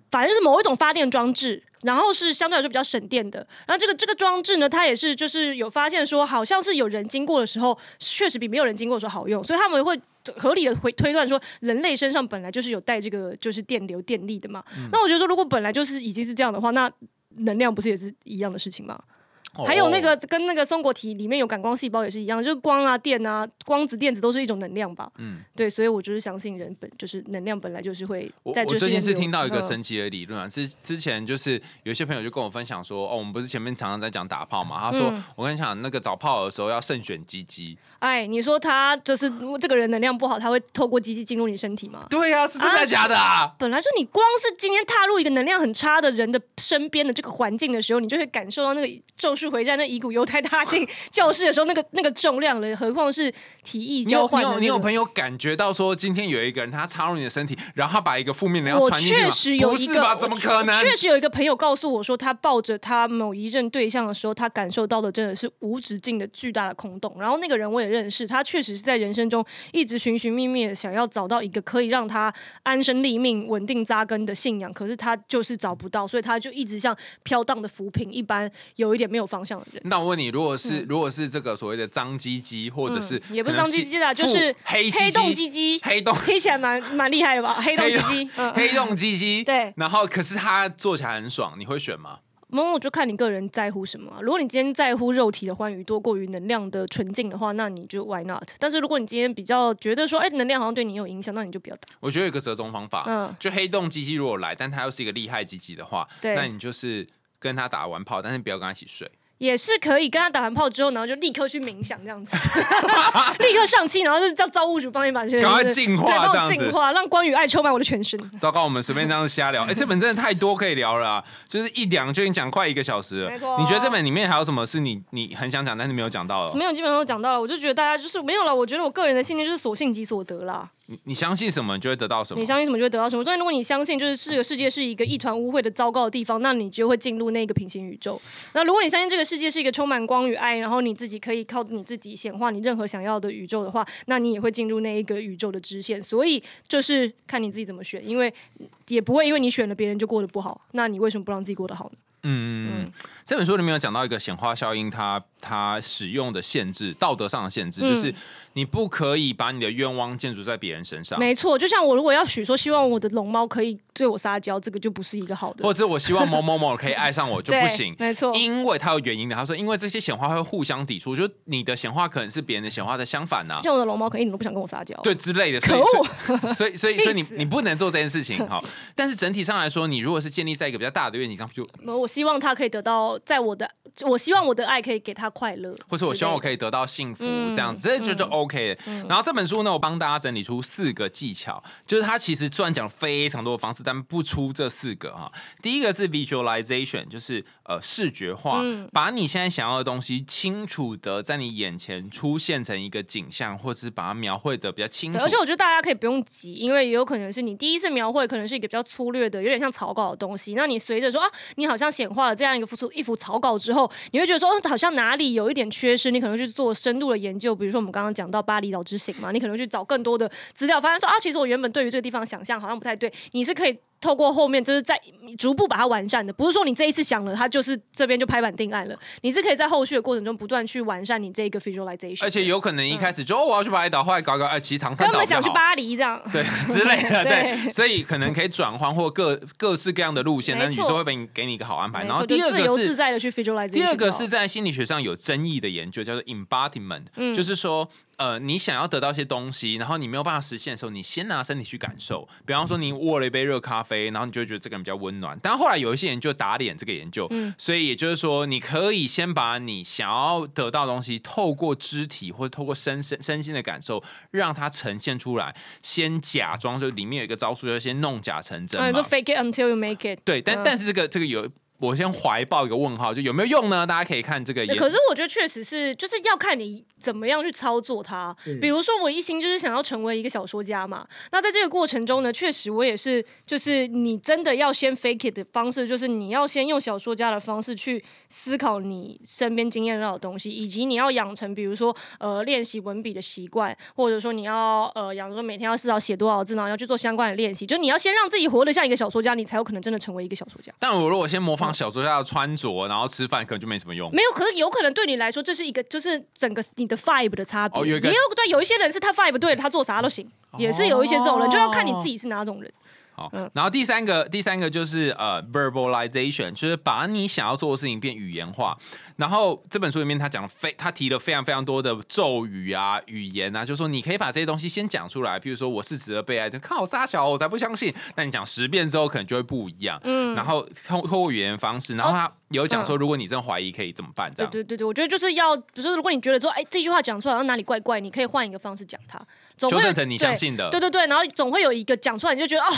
反正就是某一种发电装置。然后是相对来说比较省电的，然后这个这个装置呢，它也是就是有发现说，好像是有人经过的时候，确实比没有人经过的时候好用，所以他们会合理的推推断说，人类身上本来就是有带这个就是电流电力的嘛。那我觉得说，如果本来就是已经是这样的话，那能量不是也是一样的事情吗？哦还有那个跟那个松果体里面有感光细胞也是一样，就是光啊、电啊、光子、电子都是一种能量吧。嗯嗯，对，所以我就是相信人本就是能量本来就是会在我我最近是听到一个嗯神奇的理论啊，之之前就是有些朋友就跟我分享说，哦，我们不是前面常常在讲打炮嘛，他说、嗯我跟你讲，那个找炮的时候要慎选鸡鸡。哎，你说他就是这个人能量不好，他会透过机器进入你身体吗？对呀、是真的假的啊？本来就你光是今天踏入一个能量很差的人的身边的这个环境的时候，你就会感受到那个《咒术回战》那乙骨犹太大进 <laughs> 教室的时候那个那个重量了，何况是体液你有你交换的、那个有你有朋友感觉到说，今天有一个人他插入你的身体，然后他把一个负面能量传进去吗？确实有一个，不是吧？怎么可能？确实有一个朋友告诉我说，他抱着他某一任对象的时候，他感受到的真的是无止境的巨大的空洞。然后那个人我也认识，他确实是在人生中一直寻寻觅觅的想要找到一个可以让他安身立命、稳定扎根的信仰，可是他就是找不到，所以他就一直像飘荡的浮萍一般，有一点没有方向的人。那我问你，如果是、如果是这个所谓的脏鸡鸡，或者是、嗯也不是脏鸡鸡啦，就是黑黑洞鸡鸡鸡，黑洞听起来蛮蛮厉害的吧？黑洞鸡鸡，<laughs> 嗯，黑洞鸡鸡，对 <laughs> 然后可是他做起来很爽，你会选吗？某某就看你个人在乎什么啊、如果你今天在乎肉体的欢愉多过于能量的纯净的话，那你就 why not？但是如果你今天比较觉得说，哎，能量好像对你有影响，那你就不要打。我觉得有一个折中方法，嗯就黑洞鸡鸡如果来，但它又是一个厉害鸡鸡的话，对那你就是跟他打完炮，但是不要跟他一起睡。也是可以跟他打完炮之后，然后就立刻去冥想这样子，<laughs> 立刻上气，然后就叫造物主帮你把这些赶快就是净化对，样子我净化，让关羽爱充满我的全身。糟糕，我们随便这样瞎聊，哎、这本真的太多可以聊了啊、就是一讲就已经讲快一个小时了没错。你觉得这本里面还有什么是你你很想讲但是没有讲到的？没有，基本上都讲到了。我就觉得大家就是没有了。我觉得我个人的信念就是所信即所得啦。你你相信什么，你就会得到什么你。相信什么就会得到什么。所以如果你相信就是这个世界是一个一团污秽的糟糕的地方，那你就会进入那个平行宇宙。那如果你相信这个世界是一个充满光与爱，然后你自己可以靠着你自己显化你任何想要的宇宙的话，那你也会进入那一个宇宙的支线。所以就是看你自己怎么选，因为也不会因为你选了别人就过得不好，那你为什么不让自己过得好呢？嗯嗯，这本书里面有讲到一个显化效应它，它使用的限制，道德上的限制，嗯就是你不可以把你的愿望建筑在别人身上。没错，就像我如果要许说希望我的龙猫可以对我撒娇，这个就不是一个好的。或者是我希望某某某可以爱上我就不 <laughs> 行，没错因为它有原因的。他说，因为这些显化会互相抵触，就你的显化可能是别人的显化的相反呐、像我的龙猫可能一点都不想跟我撒娇。对之类的，所以可所以所以所以所以你 <laughs> 你不能做这件事情哈。但是整体上来说，你如果是建立在一个比较大的愿景上，就我希望他可以得到，在我的，我希望我的爱可以给他快乐，或者我希望我可以。得到幸福嗯这样子，这就就 OK 的。然后这本书呢，我帮大家整理出四个技巧，就是它其实虽然讲非常多的方式，但不出这四个哈。第一个是 visualization，就是呃视觉化，嗯把你现在想要的东西清楚的在你眼前出现成一个景象，或者是把它描绘的比较清楚，。而且我觉得大家可以不用急，因为也有可能是你第一次描绘，可能是一个比较粗略的，有点像草稿的东西。那你随着说啊，你好像显化了这样一个幅一幅草稿之后，你会觉得说，哦，好像哪里有一点缺失，你可能去做深度的研究。比如说我们刚刚讲到巴厘岛之行嘛，你可能去找更多的资料，发现说啊，其实我原本对于这个地方想象好像不太对，你是可以。透过后面就是在逐步把它完善的，不是说你这一次想了，它就是这边就拍板定案了。你是可以在后续的过程中不断去完善你这个 visualization，而且有可能一开始就、哦我要去巴厘岛，后来搞搞哎，其实长滩根本岛比较好想去巴黎这样。对 <laughs> 之类的，对，对所以可能可以转换或各各式各样的路线，但是宇宙会给你给你一个好安排。然后第二错就自由个是自在的去 visualization 第二个是在心理学上有争议的研究，叫做 embodiment，、就是嗯说，呃，你想要得到一些东西，然后你没有办法实现的时候，你先拿身体去感受。比方说，你握了一杯热咖啡，然后你就觉得这个人比较温暖。但后来有一些研究打脸这个研究，嗯所以也就是说，你可以先把你想要得到的东西，透过肢体或者透过身身身心的感受，让它呈现出来。先假装，就里面有一个招数，就是先弄假成真就。fake it until you make it。对，但、嗯但是这个这个有。我先怀抱一个问号，就有没有用呢？大家可以看这个研可是我觉得确实是，就是要看你怎么样去操作它。嗯比如说，我一心就是想要成为一个小说家嘛。那在这个过程中呢，确实我也是，就是你真的要先 fake it 的方式，就是你要先用小说家的方式去思考你身边经验到的东西，以及你要养成，比如说呃练习文笔的习惯，或者说你要呃养成每天要至少写多少字，然后要去做相关的练习。就你要先让自己活得像一个小说家，你才有可能真的成为一个小说家。但我如果先模嗯仿小说家的穿着，然后吃饭，可能就没什么用。没有，可是有可能对你来说，这是一个就是整个你的 vibe 的差别。哦有一个也有对有一些人是他 vibe 对了，他做啥都行，也是有一些这种人，就要看你自己是哪种人。好，嗯然后第三个，第三个就是呃，verbalization，就是把你想要做的事情变语言化。然后这本书里面他讲了非，他提了非常非常多的咒语啊、语言啊，就说你可以把这些东西先讲出来。比如说我是值得被爱的，靠傻小，我才不相信。那你讲十遍之后，可能就会不一样。嗯，然后通通过语言方式，然后他有讲说，如果你真的怀疑，可以怎么办？这样。对对对对，我觉得就是要，比如说如果你觉得说，哎，这句话讲出来，然后哪里怪怪，你可以换一个方式讲它，总会修正成你相信的对对对对，然后总会有一个讲出来，你就觉得哦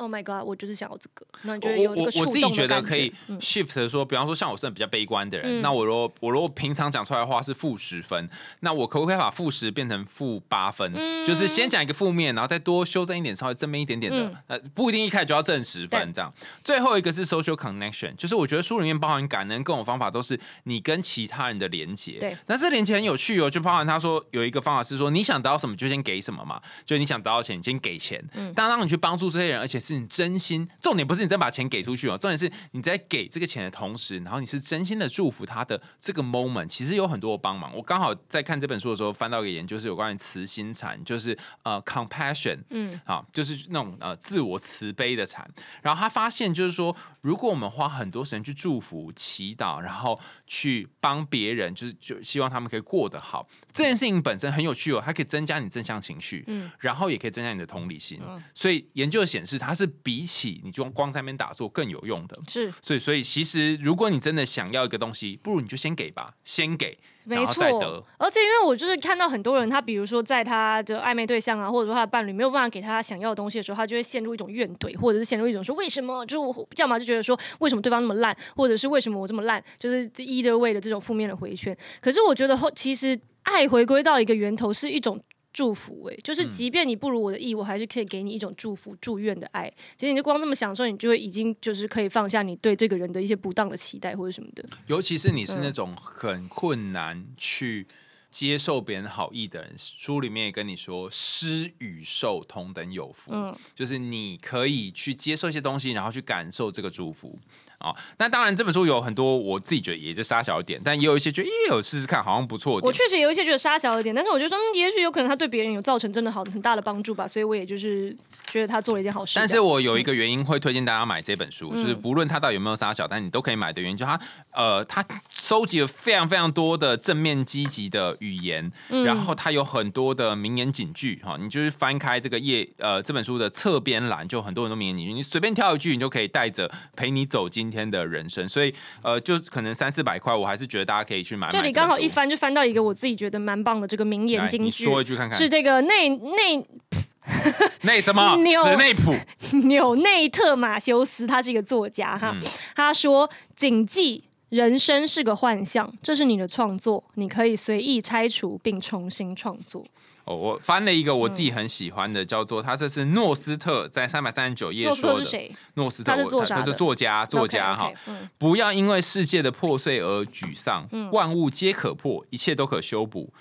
，Oh my God，我就是想要这个，那你就会有我我我自己觉得可以嗯 shift 说，比方说像我是比较悲观的人，嗯那我如果我如果平常讲出来的话是负十分，那我可不可以把负十变成负八分？嗯就是先讲一个负面，然后再多修正一点，稍微正面一点点的，嗯呃，不一定一开始就要正十分这样。最后一个是 social connection，就是我觉得书里面包含感恩各种方法都是你跟其他人的连接。对，那这连接很有趣哦，就包含他说有一个方法是说，你想得到什么就先给什么嘛，就你想得到钱，你先给钱。嗯但当你去帮助这些人，而且是你真心，重点不是你真把钱给出去哦，重点是你在给这个钱的同时，然后你是真心的祝福他的这个 moment，其实有很多的帮忙。我刚好在看这本书的时候翻到一个研究，是有关于慈心禅，就是呃 compassion，嗯，好，就是那种呃自我慈悲的禅。然后他发现就是说，如果我们花很多时间去祝福、祈祷，然后去帮别人，就是就希望他们可以过得好，这件事情本身很有趣哦，它可以增加你正向情绪，嗯然后也可以增加你的同理心。嗯所以研究显示，它是比起你就光在那边打坐更有用的。是所以，所以其实如果你真的想要一个东西，不如你就先给吧，先给，然没错。，而且因为我就是看到很多人，他比如说在他的暧昧对象啊，或者说他的伴侣没有办法给他想要的东西的时候，他就会陷入一种怨怼，或者是陷入一种说为什么，就要么就觉得说为什么对方那么烂，或者是为什么我这么烂，就是 either way 的这种负面的回圈。可是我觉得后其实爱回归到一个源头是一种。祝福诶、就是即便你不如我的意，我还是可以给你一种祝福、祝愿的爱。其实你就光这么享受，你就会已经就是可以放下你对这个人的一些不当的期待或者什么的。尤其是你是嗯那种很困难去接受别人好意的人，书里面也跟你说，施与受同等有福，嗯就是你可以去接受一些东西，然后去感受这个祝福。啊、那当然这本书有很多我自己觉得也就杀小一点，但也有一些觉得也有试试看，好像不错。我确实有一些觉得杀小一点，但是我就说，嗯，也许有可能他对别人有造成真的好很大的帮助吧，所以我也就是觉得他做了一件好事。但是我有一个原因会推荐大家买这本书，嗯就是不论他到底有没有杀小，但你都可以买的原因，就他呃，他收集了非常非常多的正面积极的语言，嗯然后他有很多的名言警句哈，你就是翻开这个页呃这本书的侧边栏，就很多很多名言警句，你随便挑一句，你就可以带着陪你走今天的人生。所以呃，就可能三四百块，我还是觉得大家可以去买买这里刚好一翻就翻到一个我自己觉得蛮棒的这个名言金句，说一句看看，是这个内内 <laughs> 内什么？<laughs> 纽史内普，<laughs> 纽内特马修斯，他是一个作家哈，嗯。他说：“谨记人生是个幻象，这是你的创作，你可以随意拆除并重新创作。哦，我翻了一个我自己很喜欢的，叫做他这是诺斯特在三百三十九页说的。诺斯特，他是我他是作家，作家哈。嗯不要因为世界的破碎而沮丧，万物皆可破，一切都可修补。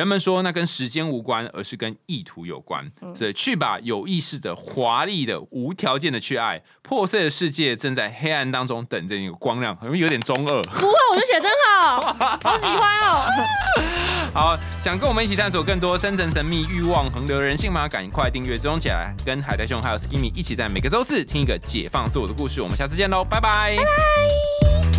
人们说那跟时间无关，而是跟意图有关。所以去吧，有意识的、华丽的、无条件的去爱。破碎的世界正在黑暗当中等着你有光亮，好像有点中二。不会，我就写真好，<laughs> 好喜欢哦。好，想跟我们一起探索更多深层神秘、欲望横流的人性吗？赶快订阅追踪起来，跟海苔兄还有 Skimmy 一起在每个周四听一个解放自我的故事。我们下次见喽，拜拜。拜。